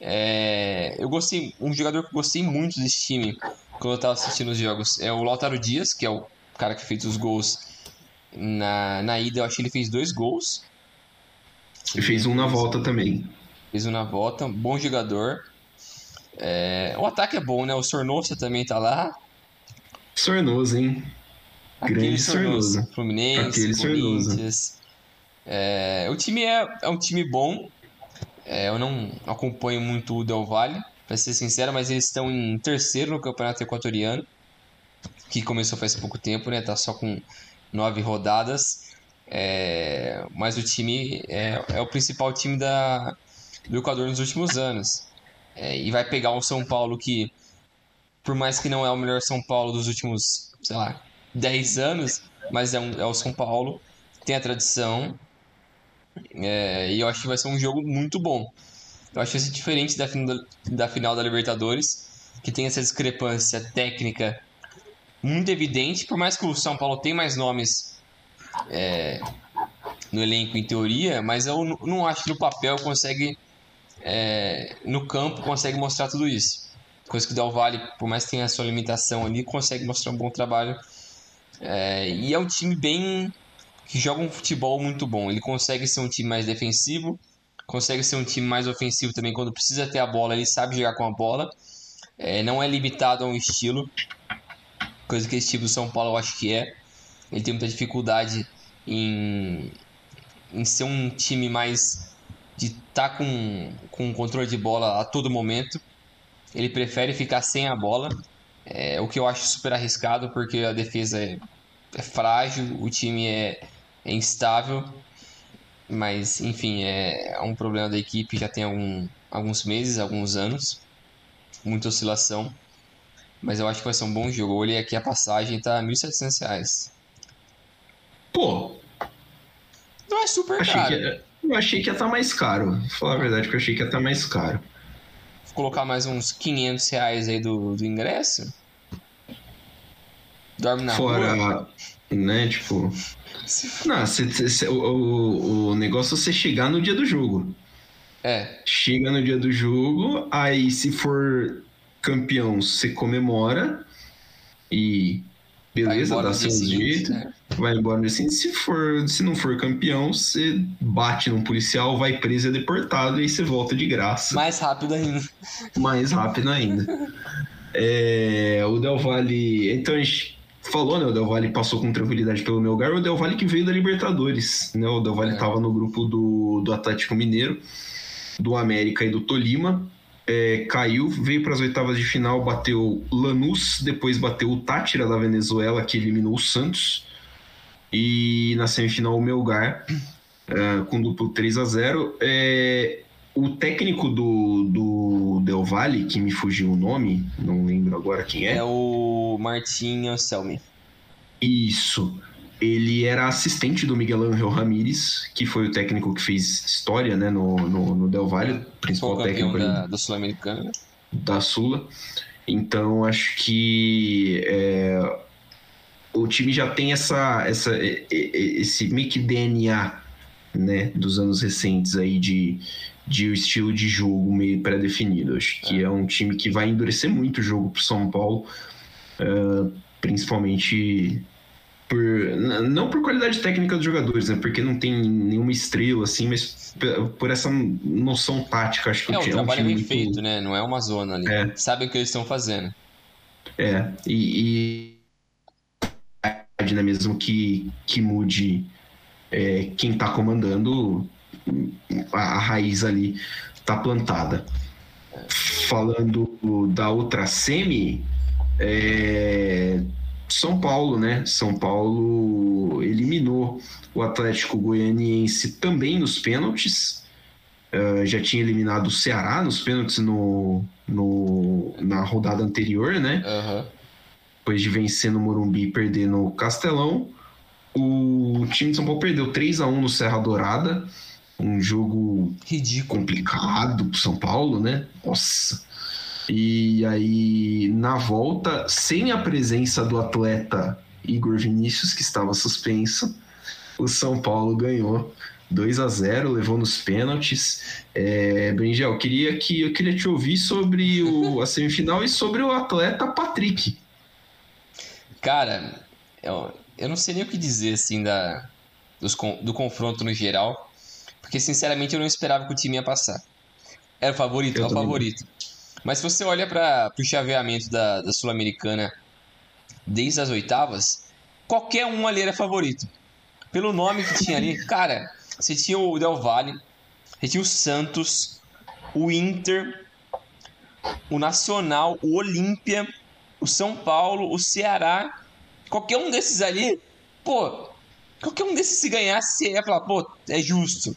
É, eu gostei, um jogador que gostei muito desse time quando eu estava assistindo os jogos é o Lautaro Dias, que é o cara que fez os gols na, na ida eu acho que ele fez dois gols. E fez um na volta também. Fez um na volta, bom jogador. É, o ataque é bom, né? O Sornosa também tá lá. Sornosa, hein? Aquele Grande Sornosa. Sornosa. Fluminense, Aquele Corinthians. É, o time é, é um time bom. É, eu não acompanho muito o Del Valle, pra ser sincero, mas eles estão em terceiro no campeonato equatoriano, que começou faz pouco tempo, né? Tá só com nove rodadas. É, mas o time é, é, o principal time da, do Equador nos últimos anos. É, e vai pegar um São Paulo que, por mais que não é o melhor São Paulo dos últimos, sei lá, 10 anos, mas é, um, é o São Paulo, tem a tradição, É, e eu acho que vai ser um jogo muito bom. Eu acho que vai ser diferente da, da final da Libertadores, que tem essa discrepância técnica muito evidente, por mais que o São Paulo tenha mais nomes é, no elenco em teoria, mas eu não acho que no papel consegue, é, no campo consegue mostrar tudo isso. Coisa que o Del Valle, por mais que tenha a sua limitação ali, consegue mostrar um bom trabalho. É, e é um time bem que joga um futebol muito bom. Ele consegue ser um time mais defensivo, consegue ser um time mais ofensivo também quando precisa ter a bola. Ele sabe jogar com a bola, é, não é limitado a um estilo, coisa que esse time do São Paulo eu acho que é. Ele tem muita dificuldade em, em ser um time mais de estar tá com, com controle de bola a todo momento. Ele prefere ficar sem a bola, é, o que eu acho super arriscado, porque a defesa é, é frágil, o time é, é instável. Mas, enfim, é, é um problema da equipe já tem algum, alguns meses, alguns anos. Muita oscilação. Mas eu acho que vai ser um bom jogo. Eu olhei aqui a passagem, tá R$ 1.700. Pô. Não é super achei caro. Que, eu achei que ia estar tá mais caro. Vou falar a verdade, que eu achei que ia estar tá mais caro. Vou colocar mais uns 500 reais aí do, do ingresso. Dorme na Fora, rua. né, tipo... Não, cê, cê, o, o, o negócio é você chegar no dia do jogo. É. Chega no dia do jogo, aí se for campeão, você comemora e beleza, dá seu jeito. Né? Vai embora assim. Se, for, se não for campeão, você bate num policial, vai preso e é deportado, e aí você volta de graça. Mais rápido ainda. Mais rápido ainda. é, o Del Valle. Então a gente falou, né? O Del Valle passou com tranquilidade pelo meu lugar. O Del Valle que veio da Libertadores, né? O Del Valle estava é. no grupo do, do Atlético Mineiro, do América e do Tolima. É, caiu, veio para as oitavas de final, bateu Lanús, depois bateu o Tátira da Venezuela, que eliminou o Santos. E na semifinal o Melgar, é, com duplo 3 a 0 é, O técnico do, do Del Valle, que me fugiu o nome, não lembro agora quem é. É o Martinho Selmi. Isso. Ele era assistente do Miguel Angel Ramírez, que foi o técnico que fez história né, no, no, no Del Valle, principal técnico da, da Sul-Americana. Da Sula. Então, acho que é, o time já tem essa, essa, esse meio que DNA né, dos anos recentes aí de, de estilo de jogo meio pré-definido. Acho que é. é. um time que vai endurecer muito o jogo para São Paulo, uh, principalmente por não por qualidade técnica dos jogadores, né? Porque não tem nenhuma estrela assim, mas por essa noção tática, acho que é, o, o trabalho é bem muito... feito, né? Não é uma zona ali. É. Sabem o que eles estão fazendo. É, e, e né? mesmo que, que mude é, quem está comandando, a, a raiz ali está plantada. Falando da outra semi, é, são Paulo, né? São Paulo eliminou o Atlético Goianiense também nos pênaltis. Uh, já tinha eliminado o Ceará nos pênaltis no, no, na rodada anterior, né? Uhum. Depois de vencer no Morumbi e perder no Castelão. O time de São Paulo perdeu 3 a 1 no Serra Dourada. Um jogo ridículo complicado pro São Paulo, né? Nossa. E aí, na volta, sem a presença do atleta Igor Vinícius, que estava suspenso, o São Paulo ganhou 2 a 0 levou nos pênaltis. É, Bringel, queria que eu queria te ouvir sobre o, a semifinal e sobre o atleta Patrick. Cara, eu, eu não sei nem o que dizer assim da, dos, do confronto no geral, porque sinceramente eu não esperava que o time ia passar. Era o favorito, eu é o favorito. Mas se você olha para o chaveamento da, da Sul-Americana desde as oitavas, qualquer um ali era favorito. Pelo nome que tinha ali, cara, você tinha o Del Valle, você tinha o Santos, o Inter, o Nacional, o Olímpia, o São Paulo, o Ceará. Qualquer um desses ali, pô, qualquer um desses se ganhasse, você ia falar, pô, é justo.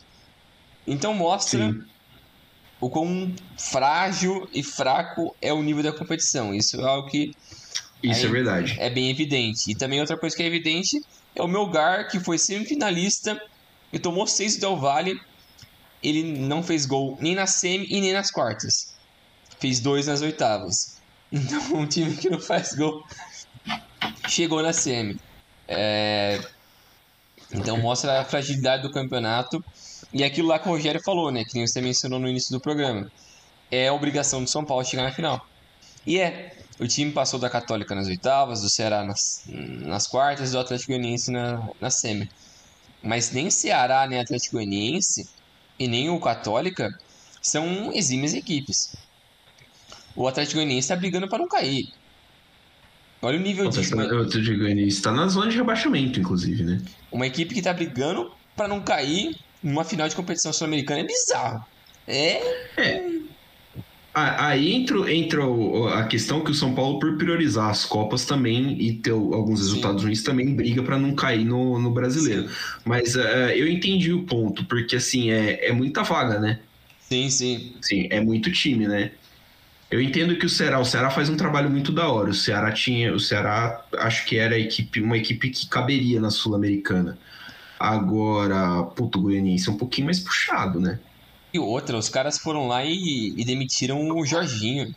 Então mostra Sim o quão frágil e fraco é o nível da competição. Isso é algo que. Isso é, verdade. É bem evidente. E também outra coisa que é evidente é o Melgar, que foi semifinalista e tomou 6 do Del Valle. Ele não fez gol nem na semi e nem nas quartas. Fez dois nas oitavas. Então, um time que não faz gol chegou na semi. É... Então, mostra a fragilidade do campeonato. E aquilo lá que o Rogério falou, né? Que nem você mencionou no início do programa. É a obrigação do São Paulo chegar na final. E é. O time passou da Católica nas oitavas, do Ceará nas, nas quartas e do Atlético Goianiense na, na semi. Mas nem Ceará, nem Atlético Goianiense e nem o Católica são exímias equipes. O Atlético Goianiense está brigando para não cair. Olha o nível de. O Atlético Goianiense está na zona de rebaixamento, inclusive, né? Uma equipe que está brigando para não cair numa final de competição sul-americana é bizarro. É. é. Aí entra, entra a questão que o São Paulo, por priorizar as Copas também e ter alguns resultados Sim. ruins, também briga para não cair no, no brasileiro. Sim. Mas uh, eu entendi o ponto, porque assim, é, é muita vaga, né? Sim, sim. Sim, é muito time, né? Eu entendo que o Ceará, o Ceará faz um trabalho muito da hora. O Ceará tinha, o Ceará acho que era equipe, uma equipe que caberia na Sul-Americana. Agora, puto, o Goianiense é um pouquinho mais puxado, né? E outra, os caras foram lá e, e demitiram o Jorginho.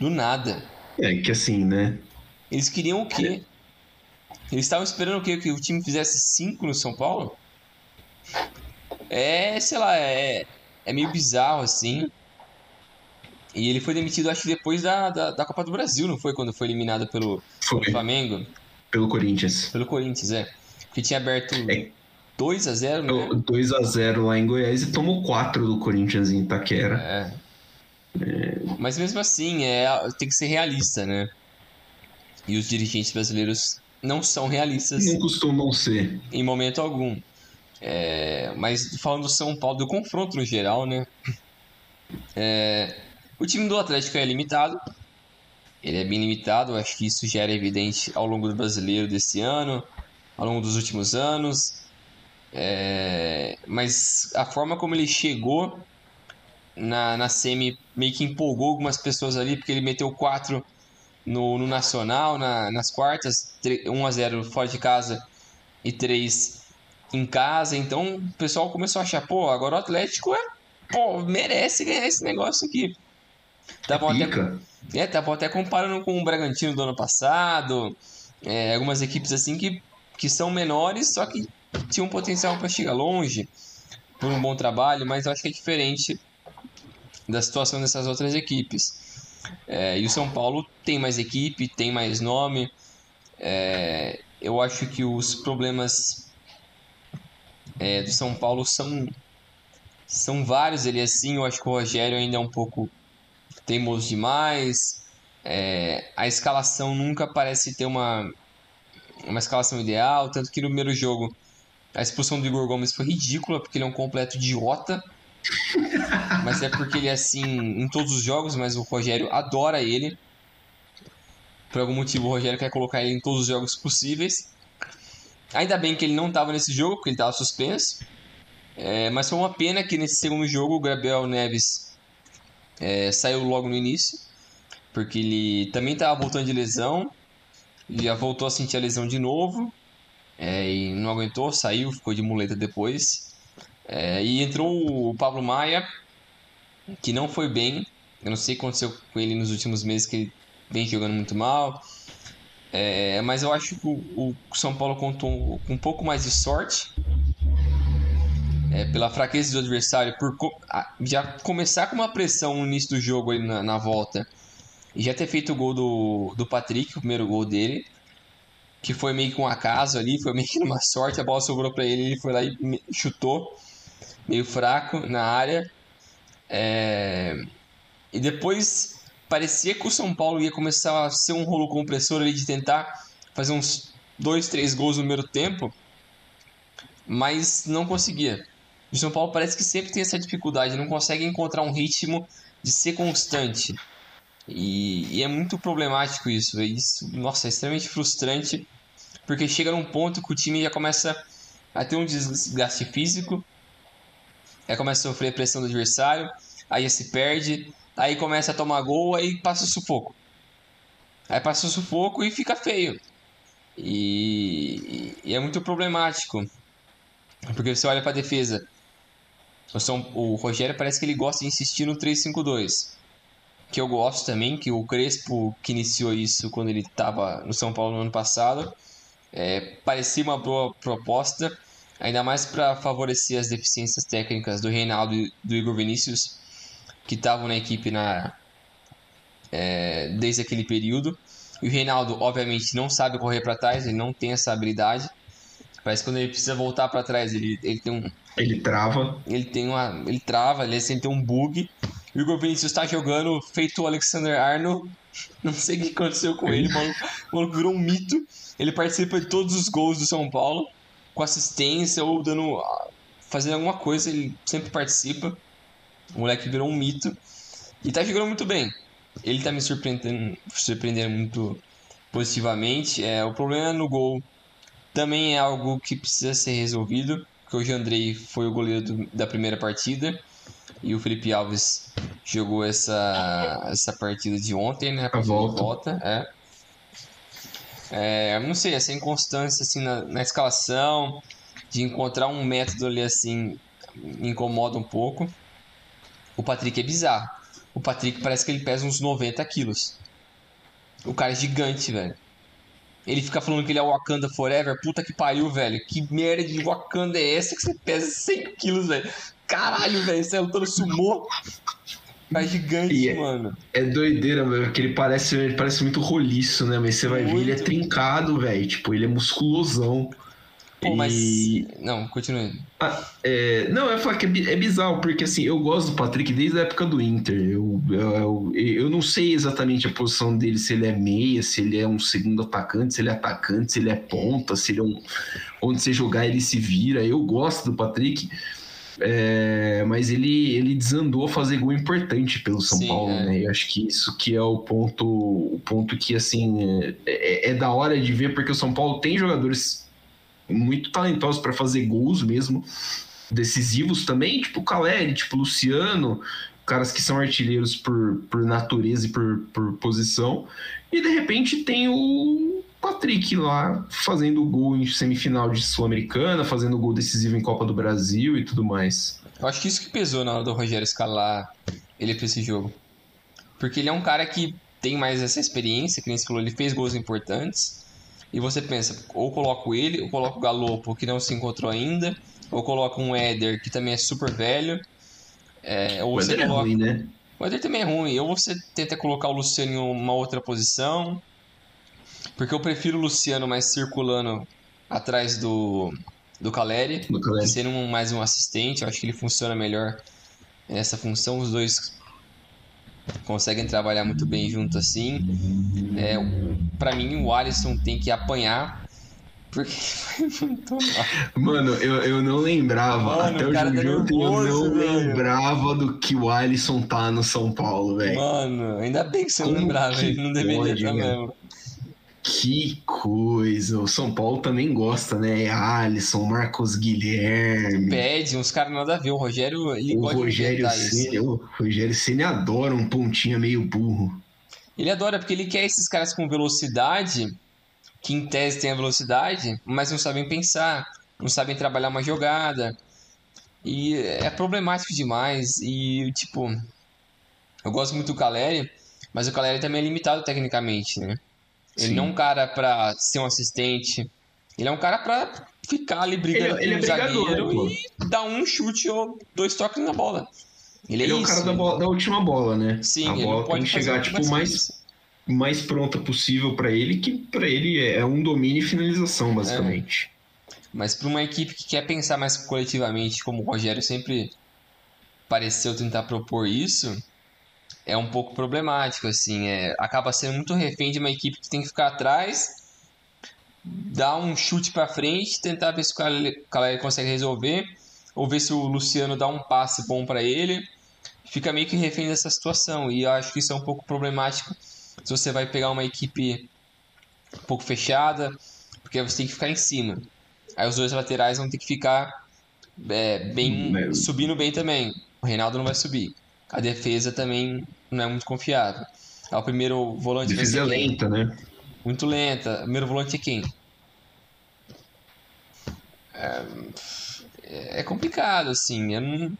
Do nada. É que assim, né? Eles queriam o quê? Eles estavam esperando o quê? Que o time fizesse cinco no São Paulo? É, sei lá, é, é meio bizarro assim. E ele foi demitido, acho que depois da, da, da Copa do Brasil, não foi? Quando foi eliminado pelo, foi. pelo Flamengo? Pelo Corinthians. Pelo Corinthians, é. Que tinha aberto. É 2 a 0 né? 2 a 0 lá em Goiás e tomou 4 do Corinthians em Itaquera. É. é. Mas mesmo assim, é, tem que ser realista, né? E os dirigentes brasileiros não são realistas. Não costumam ser. Em momento algum. É, mas falando do São Paulo, do confronto no geral, né? É, o time do Atlético é limitado. Ele é bem limitado, acho que isso já era evidente ao longo do brasileiro desse ano, ao longo dos últimos anos. É, mas a forma como ele chegou na, na semi meio que empolgou algumas pessoas ali, porque ele meteu 4 no, no Nacional, na, nas quartas, 3, 1 a 0 fora de casa e 3 em casa. Então o pessoal começou a achar, pô, agora o Atlético é, pô, merece ganhar esse negócio aqui. Tava é até, é, até comparando com o Bragantino do ano passado, é, algumas equipes assim que, que são menores, só que tinha um potencial para chegar longe por um bom trabalho, mas eu acho que é diferente da situação dessas outras equipes. É, e o São Paulo tem mais equipe, tem mais nome. É, eu acho que os problemas é, do São Paulo são, são vários. Ele assim, eu acho que o Rogério ainda é um pouco teimoso demais. É, a escalação nunca parece ter uma, uma escalação ideal, tanto que no primeiro jogo a expulsão do Igor Gomes foi ridícula, porque ele é um completo idiota. mas é porque ele é assim em todos os jogos, mas o Rogério adora ele. Por algum motivo o Rogério quer colocar ele em todos os jogos possíveis. Ainda bem que ele não estava nesse jogo, porque ele estava suspenso. É, mas foi uma pena que nesse segundo jogo o Gabriel Neves é, saiu logo no início. Porque ele também estava voltando de lesão. Já voltou a sentir a lesão de novo é, e não aguentou, saiu, ficou de muleta depois. É, e entrou o Pablo Maia, que não foi bem. Eu não sei o que aconteceu com ele nos últimos meses, que ele vem jogando muito mal. É, mas eu acho que o, o, São Paulo contou com um pouco mais de sorte. É, pela fraqueza do adversário, por já começar com uma pressão no início do jogo na, na volta já ter feito o gol do, do Patrick, o primeiro gol dele que foi meio que um acaso ali, foi meio que uma sorte, a bola sobrou para ele, ele foi lá e chutou, meio fraco na área. É... E depois parecia que o São Paulo ia começar a ser um rolo compressor ali de tentar fazer uns dois, três gols no primeiro tempo, mas não conseguia. O São Paulo parece que sempre tem essa dificuldade, não consegue encontrar um ritmo de ser constante. E, e, é muito problemático isso. isso. Nossa, é extremamente frustrante porque chega num ponto que o time já começa a ter um desgaste físico, aí começa a sofrer pressão do adversário, aí se perde, aí começa a tomar gol, aí passa o sufoco. Aí passa o sufoco e fica feio. E, e é muito problemático. Porque você olha para a defesa, o, São, o Rogério parece que ele gosta de insistir no 3-5-2. Que eu gosto também, que o Crespo que iniciou isso quando ele estava no São Paulo no ano passado. É, parecia uma boa proposta, ainda mais para favorecer as deficiências técnicas do Reinaldo e do Igor Vinícius, que estavam na equipe na, é, desde aquele período. E o Reinaldo, obviamente, não sabe correr para trás, ele não tem essa habilidade. Parece que quando ele precisa voltar para trás, ele, ele tem um. Ele trava. Ele tem uma. Ele trava, ele sempre tem um bug. O Igor Vinícius está jogando feito o Alexander Arnold. Não sei o que aconteceu com ele, mano. O maluco virou um mito. Ele participa de todos os gols do São Paulo, com assistência ou dando. fazendo alguma coisa, ele sempre participa. O moleque virou um mito. E tá jogando muito bem. Ele tá me surpreendendo, surpreendendo muito positivamente. É, o problema no gol também é algo que precisa ser resolvido, porque o Jandrei foi o goleiro do, da primeira partida e o Felipe Alves jogou essa, essa partida de ontem, né? A volta. volta é. É, não sei, essa inconstância assim, na, na escalação, de encontrar um método ali assim, me incomoda um pouco. O Patrick é bizarro. O Patrick parece que ele pesa uns 90 quilos. O cara é gigante, velho. Ele fica falando que ele é Wakanda Forever. Puta que pariu, velho. Que merda de Wakanda é essa que você pesa 100 quilos, velho? Caralho, velho. Você é lutando sumô. Tá gigante, é, mano. É doideira, velho. Porque ele parece, ele parece muito roliço, né? Mas você vai muito. ver, ele é trincado, velho. Tipo, ele é musculosão. Pô, e... mas. Não, continue. Ah, é... Não, eu falo que é, é bizarro, porque assim, eu gosto do Patrick desde a época do Inter. Eu, eu, eu, não sei exatamente a posição dele, se ele é meia, se ele é um segundo atacante, se ele é atacante, se ele é ponta, se ele é um. Onde você jogar, ele se vira. Eu gosto do Patrick. É, mas ele, ele desandou a fazer gol importante pelo São Sim, Paulo, é. né? Eu acho que isso que é o ponto, o ponto que assim é, é, é da hora de ver, porque o São Paulo tem jogadores muito talentosos para fazer gols mesmo, decisivos também, tipo o Caleri, tipo o Luciano, caras que são artilheiros por, por natureza e por, por posição. E de repente tem o Patrick lá fazendo gol em semifinal de Sul-Americana, fazendo gol decisivo em Copa do Brasil e tudo mais. Eu acho que isso que pesou na hora do Rogério escalar ele para esse jogo. Porque ele é um cara que tem mais essa experiência, que nem você falou, ele fez gols importantes e você pensa, ou coloco ele, ou coloco o Galopo, que não se encontrou ainda, ou coloco um Éder, que também é super velho. É, ou o você Éder coloca... é ruim, né? O Éder também é ruim. Ou você tenta colocar o Luciano em uma outra posição. Porque eu prefiro o Luciano mais circulando atrás do, do Caleri, do Caleri. sendo um, mais um assistente. Eu acho que ele funciona melhor nessa função. Os dois conseguem trabalhar muito bem junto assim. É, para mim, o Alisson tem que apanhar. Porque foi muito mal. Mano, eu, eu não lembrava. Mano, até o jogo de ontem eu não velho. lembrava do que o Alisson tá no São Paulo, velho. Mano, ainda bem que você não lembrava, ele não deveria estar mesmo. Que coisa! O São Paulo também gosta, né? Alisson, Marcos Guilherme. Pede, uns caras nada a ver. O Rogério, ele o pode Rogério Cine, O Rogério Ceni adora um pontinha meio burro. Ele adora, porque ele quer esses caras com velocidade, que em tese tem a velocidade, mas não sabem pensar, não sabem trabalhar uma jogada. E é problemático demais. E, tipo, eu gosto muito do Caleri, mas o Caleri também é limitado tecnicamente, né? Ele Sim. não é um cara pra ser um assistente. Ele é um cara pra ficar ali brigando ele, ele com é o zagueiro pô. e dar um chute ou dois toques na bola. Ele, ele é, é, o cara da, bola, da, última bola, né? Sim, a ele bola pode tem que chegar tipo, mais, mais pronta possível para ele, que para ele é um domínio e finalização, basicamente. É. Mas para uma equipe que quer pensar mais coletivamente, como o Rogério sempre pareceu tentar propor isso, é um pouco problemático, assim. É, acaba sendo muito refém de uma equipe que tem que ficar atrás, dar um chute para frente, tentar ver se o Caleri consegue resolver, ou ver se o Luciano dá um passe bom para ele. Fica meio que refém dessa situação, e eu acho que isso é um pouco problemático se você vai pegar uma equipe um pouco fechada, porque você tem que ficar em cima. Aí os dois laterais vão ter que ficar é, bem subindo bem também. O Reinaldo não vai subir. A defesa também não é muito confiável. É o primeiro volante. Defesa é lenta, né? Muito lenta. O primeiro volante é quem? É... é complicado, assim. Eu não,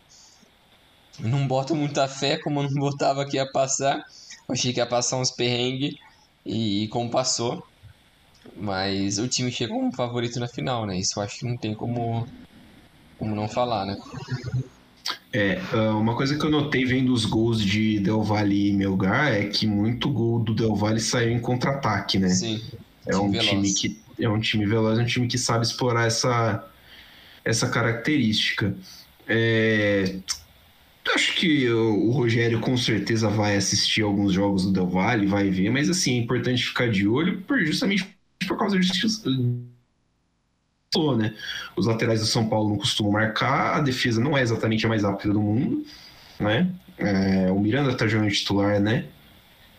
eu não boto muita fé, como eu não botava que ia passar. Eu achei que ia passar uns perrengues e, e como passou. Mas o time chegou como favorito na final, né? Isso eu acho que não tem como, como não falar, né? É, ah, uma coisa que eu notei vendo os gols de Del Valle e Melgar é que muito gol do Del Valle saiu em contra-ataque, né? Sim. É um veloz. time que é um time veloz, é um time que sabe explorar essa, essa característica. É, acho que o, o Rogério com certeza vai assistir alguns jogos do Del Valle, vai ver, mas assim, é importante ficar de olho por, justamente por causa disso. Né? Os laterais do São Paulo não costumam marcar, a defesa não é exatamente a mais rápida do mundo, né? É, o Miranda tá jogando titular, né?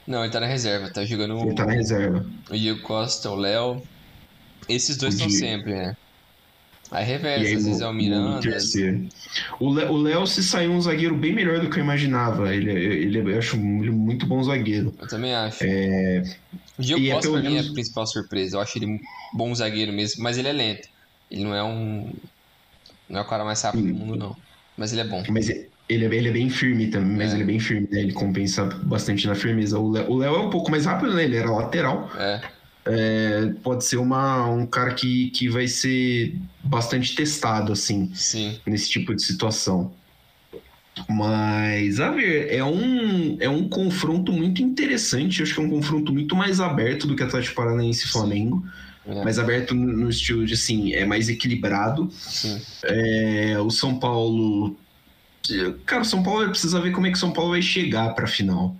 Não, ele tá na reserva, tá jogando. Ele tá na reserva. O Diego Costa, o Léo. Esses dois estão sempre, né? Aí reversa, aí, às vezes é o Miranda. Terceiro. O Léo se saiu um zagueiro bem melhor do que eu imaginava. Ele, ele, eu acho ele muito bom zagueiro. Eu também acho. É... O Diego é Costa é pra menos... mim é a principal surpresa. Eu acho ele bom zagueiro mesmo, mas ele é lento. Ele não é um. Não é o cara mais rápido do mundo, não. Mas ele é bom. Mas ele é, ele é bem firme também, mas é. ele é bem firme, né? Ele compensa bastante na firmeza. O Léo é um pouco mais rápido, né? Ele era lateral. É é, pode ser uma, um cara que, que vai ser bastante testado, assim, Sim. nesse tipo de situação. Mas, a ver, é um, é um confronto muito interessante. Acho que é um confronto muito mais aberto do que Atlético Paranaense e Flamengo. É. Mais aberto no estilo de, assim, é mais equilibrado. É, o São Paulo... Cara, o São Paulo precisa ver como é que o São Paulo vai chegar para a final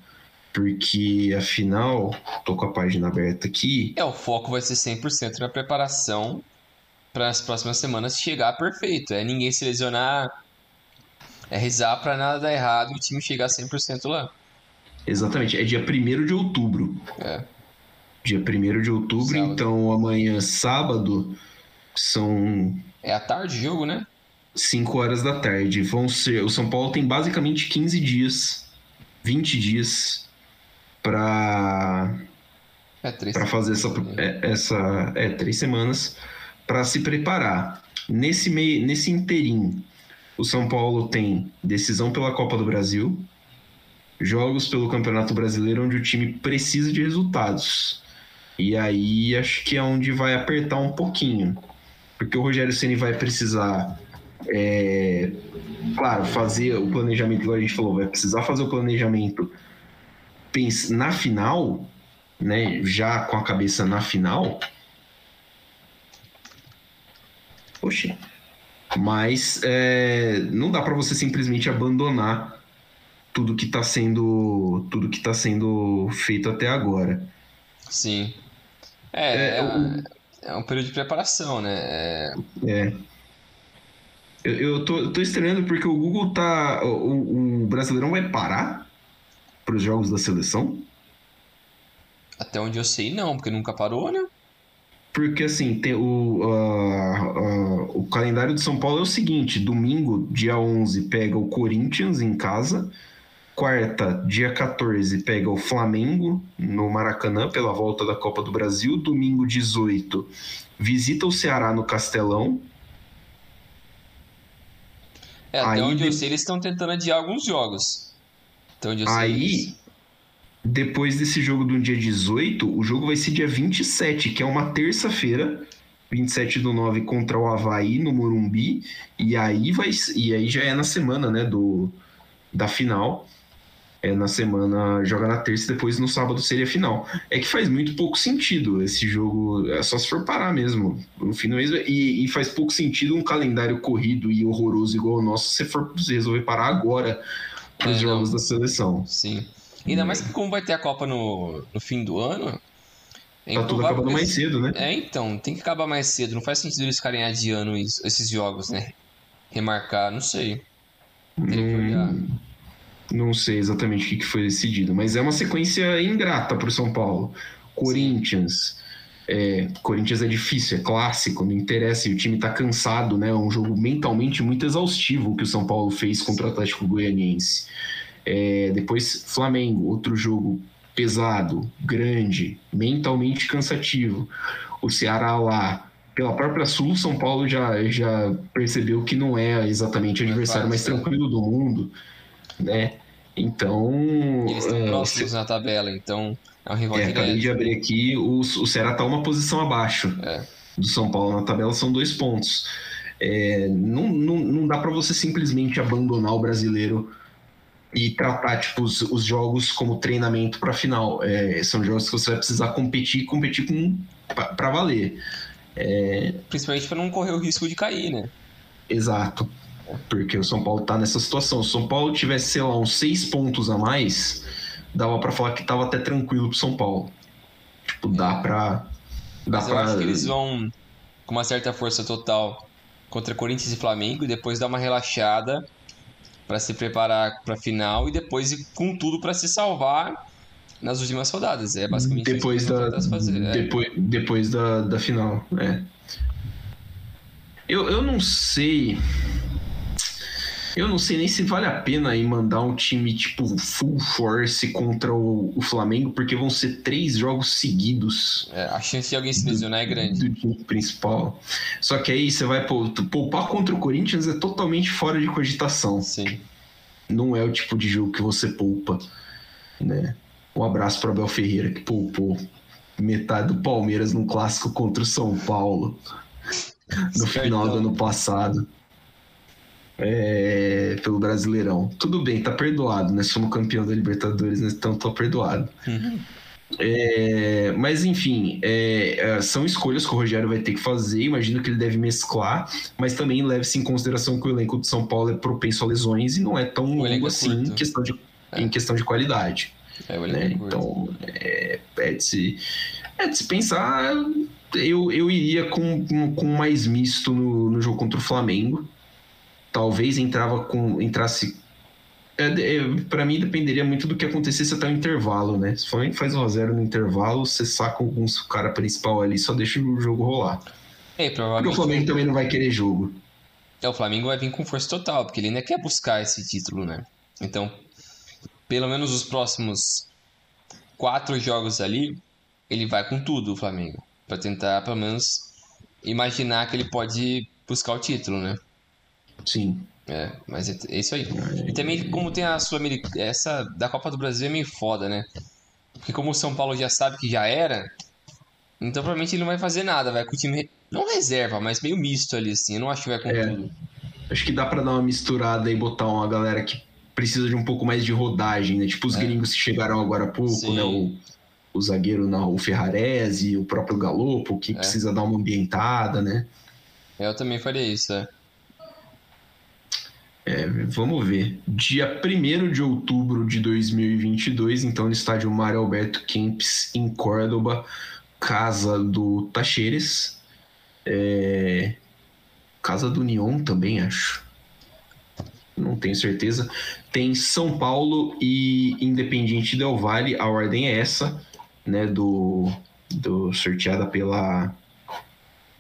porque afinal, tô com a página aberta aqui. É, o foco vai ser 100% na preparação para as próximas semanas chegar perfeito. É ninguém se lesionar, é rezar para nada dar errado e o time chegar 100% lá. Exatamente, é dia 1 de outubro. É. Dia 1 de outubro, sábado. então amanhã, sábado, são. É à tarde o jogo, né? 5 horas da tarde. Vão ser. O São Paulo tem basicamente 15 dias, 20 dias para é, para fazer essa, é, essa é, três semanas para se preparar. Nesse meio, nesse interim, o São Paulo tem decisão pela Copa do Brasil, jogos pelo Campeonato Brasileiro onde o time precisa de resultados. E aí acho que é onde vai apertar um pouquinho, porque o Rogério Ceni vai precisar é, claro, fazer o planejamento, igual a gente falou, vai precisar fazer o planejamento na final, né, já com a cabeça na final, poxa, mas é, não dá para você simplesmente abandonar tudo que está sendo tudo que está sendo feito até agora. Sim. É, é, é, o... é um período de preparação, né? É. é. Eu, eu tô, tô estranhando porque o Google tá. O, o Brasileirão vai parar para os jogos da seleção? Até onde eu sei, não, porque nunca parou, né? Porque assim, tem o, uh, uh, o calendário de São Paulo é o seguinte: domingo, dia 11, pega o Corinthians em casa. Quarta, dia 14, pega o Flamengo no Maracanã pela volta da Copa do Brasil. Domingo 18, visita o Ceará no Castelão. É, até Aí onde de... eu sei, eles estão tentando adiar alguns jogos. Então, Aí, depois desse jogo do dia 18, o jogo vai ser dia 27, que é uma terça-feira. 27 do 9 contra o Havaí no Morumbi. E aí vai. E aí já é na semana, né? Do, da final. É na semana, joga na terça e depois no sábado seria a final. É que faz muito pouco sentido esse jogo, é só se for parar mesmo, no fim do mês. E, e faz pouco sentido um calendário corrido e horroroso igual o nosso se for resolver parar agora para os é, jogos não. da seleção. Sim. Ainda mais que como vai ter a Copa no, no fim do ano. É tá tudo acabando mais cedo, né? É, então, tem que acabar mais cedo. Não faz sentido eles ficarem adiando esses jogos, né? Remarcar, não sei. Hum, não sei exatamente o que foi decidido, mas é uma sequência ingrata para o São Paulo. Corinthians, é, Corinthians é difícil, é clássico, não interessa, e o time tá cansado, né? É um jogo mentalmente muito exaustivo que o São Paulo fez contra o Atlético Goianiense. É, depois, Flamengo, outro jogo pesado, grande, mentalmente cansativo. O Ceará lá, pela própria Sul, São Paulo já, já percebeu que não é exatamente o é adversário mais tranquilo do mundo, né? Então, Eles estão é, próximos na tabela, então é um rival é, acabei de direto. abrir aqui, o, o Ceará tá uma posição abaixo É. do São Paulo na tabela, são dois pontos. É, não, não, não dá para você simplesmente abandonar o brasileiro e tratar tipo, os, os jogos como treinamento para final. É, são jogos que você vai precisar competir competir com para valer. Principalmente para não correr o risco de cair, né? Exato. Porque o São Paulo tá nessa situação. Se o São Paulo tivesse, sei lá, uns seis pontos a mais, dava para falar que tava até tranquilo pro São Paulo. Tipo, dá pra. Dá Mas eu pra... acho que eles vão com uma certa força total contra Corinthians e Flamengo e depois dar uma relaxada para se preparar para a final e depois ir com tudo para se salvar nas últimas rodadas. É basicamente depois isso que da, é. depois, depois da, da final, é. Eu, eu não sei. Eu não sei nem se vale a pena aí mandar um time tipo full force contra o, o Flamengo, porque vão ser três jogos seguidos É, a chance de alguém se lesionar é grande. do time principal. Só que aí você vai pou- poupar contra o Corinthians é totalmente fora de cogitação. Sim. Não é o tipo de jogo que você poupa, né? Um abraço para Abel Ferreira que poupou metade do Palmeiras num clássico contra o São Paulo no final do ano passado. É, pelo Brasileirão. Tudo bem, tá perdoado, né? Somos campeão da Libertadores, né? então tô perdoado. Uhum. É, mas enfim, é, é, são escolhas que o Rogério vai ter que fazer. Imagino que ele deve mesclar, mas também leve-se em consideração que o elenco de São Paulo é propenso a lesões e não é tão O longo é assim em questão de, É. em questão de qualidade. É, né? Então, é, é de se, é de se pensar. Eu, eu iria com, com, com mais misto no, no jogo contra o Flamengo. Talvez entrava com, entrasse. É, é, para mim dependeria muito do que acontecesse até o intervalo, né? Se o Flamengo faz 1x0 no intervalo, você saca alguns cara principal ali, só deixa o jogo rolar. É, Porque provavelmente o Flamengo também não vai querer jogo. É, o Flamengo vai vir com força total, porque ele ainda quer buscar esse título, né? Então, pelo menos os próximos quatro jogos ali, ele vai com tudo, o Flamengo. Pra tentar, pelo menos, imaginar que ele pode buscar o título, né? Sim. É, mas é é isso aí. E também, como tem a Sul-Americana, essa da Copa do Brasil é meio foda, né? Porque como o São Paulo já sabe que já era, então provavelmente ele não vai fazer nada, vai com o time, não reserva, mas meio misto ali, assim. Eu não acho que vai com É. tudo. Acho que dá pra dar uma misturada e botar uma galera que precisa de um pouco mais de rodagem, né? Tipo os É. gringos que chegaram agora há pouco, Sim. né? O, o zagueiro, não, o Ferrarese, o próprio Galopo, que É. precisa dar uma ambientada, né? Eu também faria isso, é. É, vamos ver. Dia 1 de outubro de 2022, então no estádio Mário Alberto Kempis, em Córdoba, casa do Tacheres. É, Casa do União também, acho. Não tenho certeza. Tem São Paulo e Independiente Del Valle. A ordem é essa, né? Do, do sorteada pela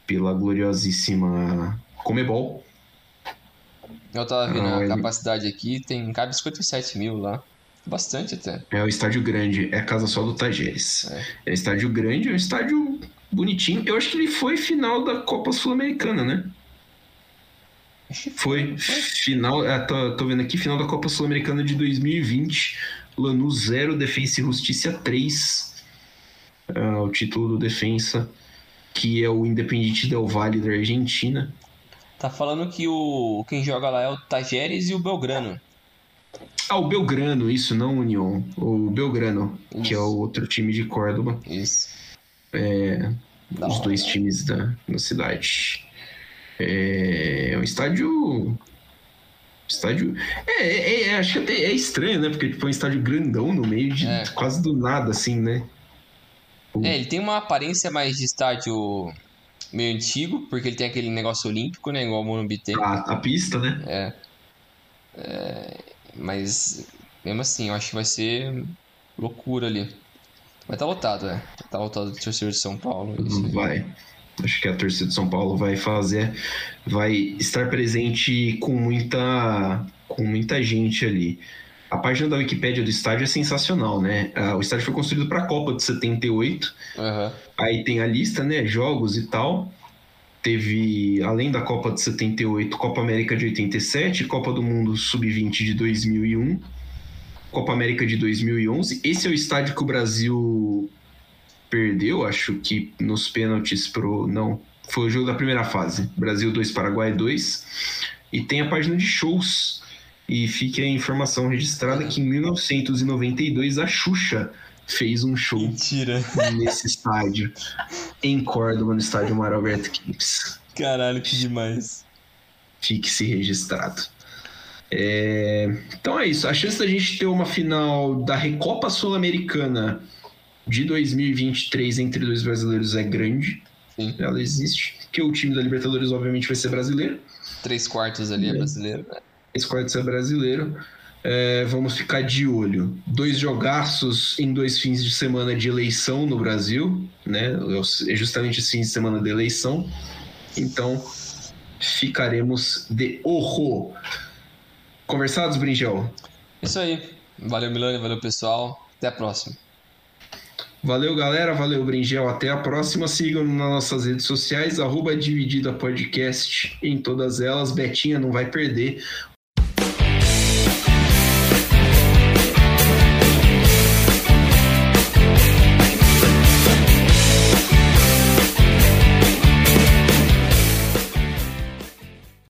pela gloriosíssima Comebol. Eu tava vendo Ah, a capacidade aqui, tem cabe 57 mil lá. Bastante até. É o estádio grande, é a casa só do Tajeres. É. É. estádio grande, é um estádio bonitinho. Eu acho que ele foi final da Copa Sul-Americana, né? Foi final, é, tô, tô vendo aqui, final da Copa Sul-Americana de 2020. Lanús 0, Defensa e Justiça 3. É, o título do Defensa, que é o Independiente Del Valle da Argentina. Tá falando que o quem joga lá é o Tajeres e o Belgrano. Ah, o Belgrano, isso, não o União. O Belgrano, que é Isso. o outro time de Córdoba. Isso. É, os dois times da, da cidade. É, é um estádio. Estádio. É, é, é, acho que até é estranho, né? Porque tipo, é um estádio grandão no meio de É. quase do nada, assim, né? É, ele tem uma aparência mais de estádio meio antigo, porque ele tem aquele negócio olímpico, né? Igual o Morumbi tem. A, a pista, né? É. É, Mas, mesmo assim, eu acho que vai ser loucura ali. Vai tá lotado, é. Tá lotado de torcedor de São Paulo. é. Vai. Acho que a torcida de São Paulo vai fazer. Vai estar presente com muita, com muita gente ali. A página da Wikipédia do estádio é sensacional, né? Ah, O estádio foi construído para a Copa de 78. Aham. Aí tem a lista, né? Jogos e tal. teve, além da Copa de 78, Copa América de 87, Copa do Mundo Sub-20 de 2001, Copa América de 2011. Esse é o estádio que o Brasil perdeu, acho que nos pênaltis pro. Não, foi o jogo da primeira fase. Brasil 2, Paraguai 2. E tem a página de shows. E fique a informação registrada que em 1992 a Xuxa fez um show Mentira. nesse estádio, em Córdoba, no estádio Mar Alberto Kings. Caralho, que demais. Fique-se registrado. É, Então é isso. A chance da gente ter uma final da Recopa Sul-Americana de 2023 entre dois brasileiros é grande. Sim. Ela existe. Porque o time da Libertadores, obviamente, vai ser brasileiro. Três quartos ali é brasileiro, né? Esse quarto é brasileiro. É, vamos ficar de olho. Dois jogaços em dois fins de semana de eleição no Brasil, né? É justamente esse fim de semana de eleição. Então, ficaremos de horror. Conversados, Bringel? Isso aí. Valeu, Milani. Valeu, pessoal. Até a próxima. Valeu, galera. Valeu, Bringel. Até a próxima. Sigam nas nossas redes sociais, arroba Dividida Podcast em todas elas. Betinha não vai perder